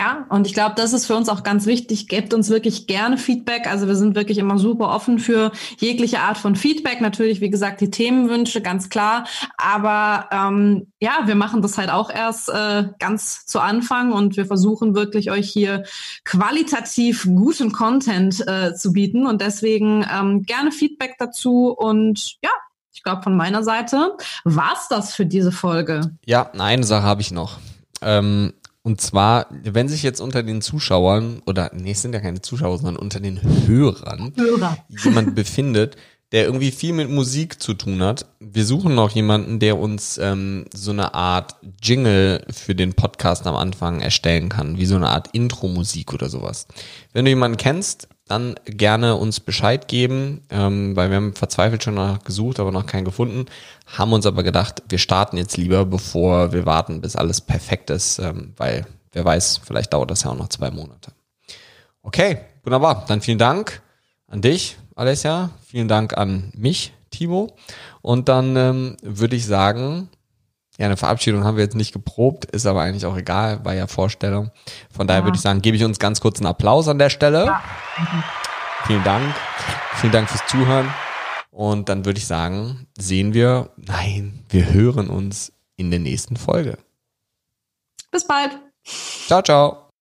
B: Ja, und ich glaube, das ist für uns auch ganz wichtig. Gebt uns wirklich gerne Feedback. Also wir sind wirklich immer super offen für jegliche Art von Feedback. Natürlich, wie gesagt, die Themenwünsche, ganz klar. Aber ähm, ja, wir machen das halt auch erst äh, ganz zu Anfang und wir versuchen wirklich euch hier qualitativ guten Content äh, zu bieten. Und deswegen ähm, gerne Feedback dazu und ja, ich glaube, von meiner Seite war's das für diese Folge.
A: Ja, eine Sache habe ich noch. Ähm, und zwar, wenn sich jetzt unter den Zuschauern, oder nee, es sind ja keine Zuschauer, sondern unter den Hörern Hörer. jemand *laughs* befindet, der irgendwie viel mit Musik zu tun hat. Wir suchen noch jemanden, der uns ähm, so eine Art Jingle für den Podcast am Anfang erstellen kann, wie so eine Art Intro-Musik oder sowas. Wenn du jemanden kennst, dann gerne uns Bescheid geben, ähm, weil wir haben verzweifelt schon nach gesucht, aber noch keinen gefunden, haben uns aber gedacht, wir starten jetzt lieber, bevor wir warten, bis alles perfekt ist, ähm, weil wer weiß, vielleicht dauert das ja auch noch zwei Monate. Okay, wunderbar. Dann vielen Dank an dich, Alessia. Vielen Dank an mich, Timo. Und dann ähm, würde ich sagen, ja, eine Verabschiedung haben wir jetzt nicht geprobt, ist aber eigentlich auch egal, war ja Vorstellung. Von daher ja. würde ich sagen, gebe ich uns ganz kurz einen Applaus an der Stelle. Ja. Vielen Dank. Vielen Dank fürs Zuhören. Und dann würde ich sagen, sehen wir, nein, wir hören uns in der nächsten Folge.
B: Bis bald.
A: Ciao, ciao.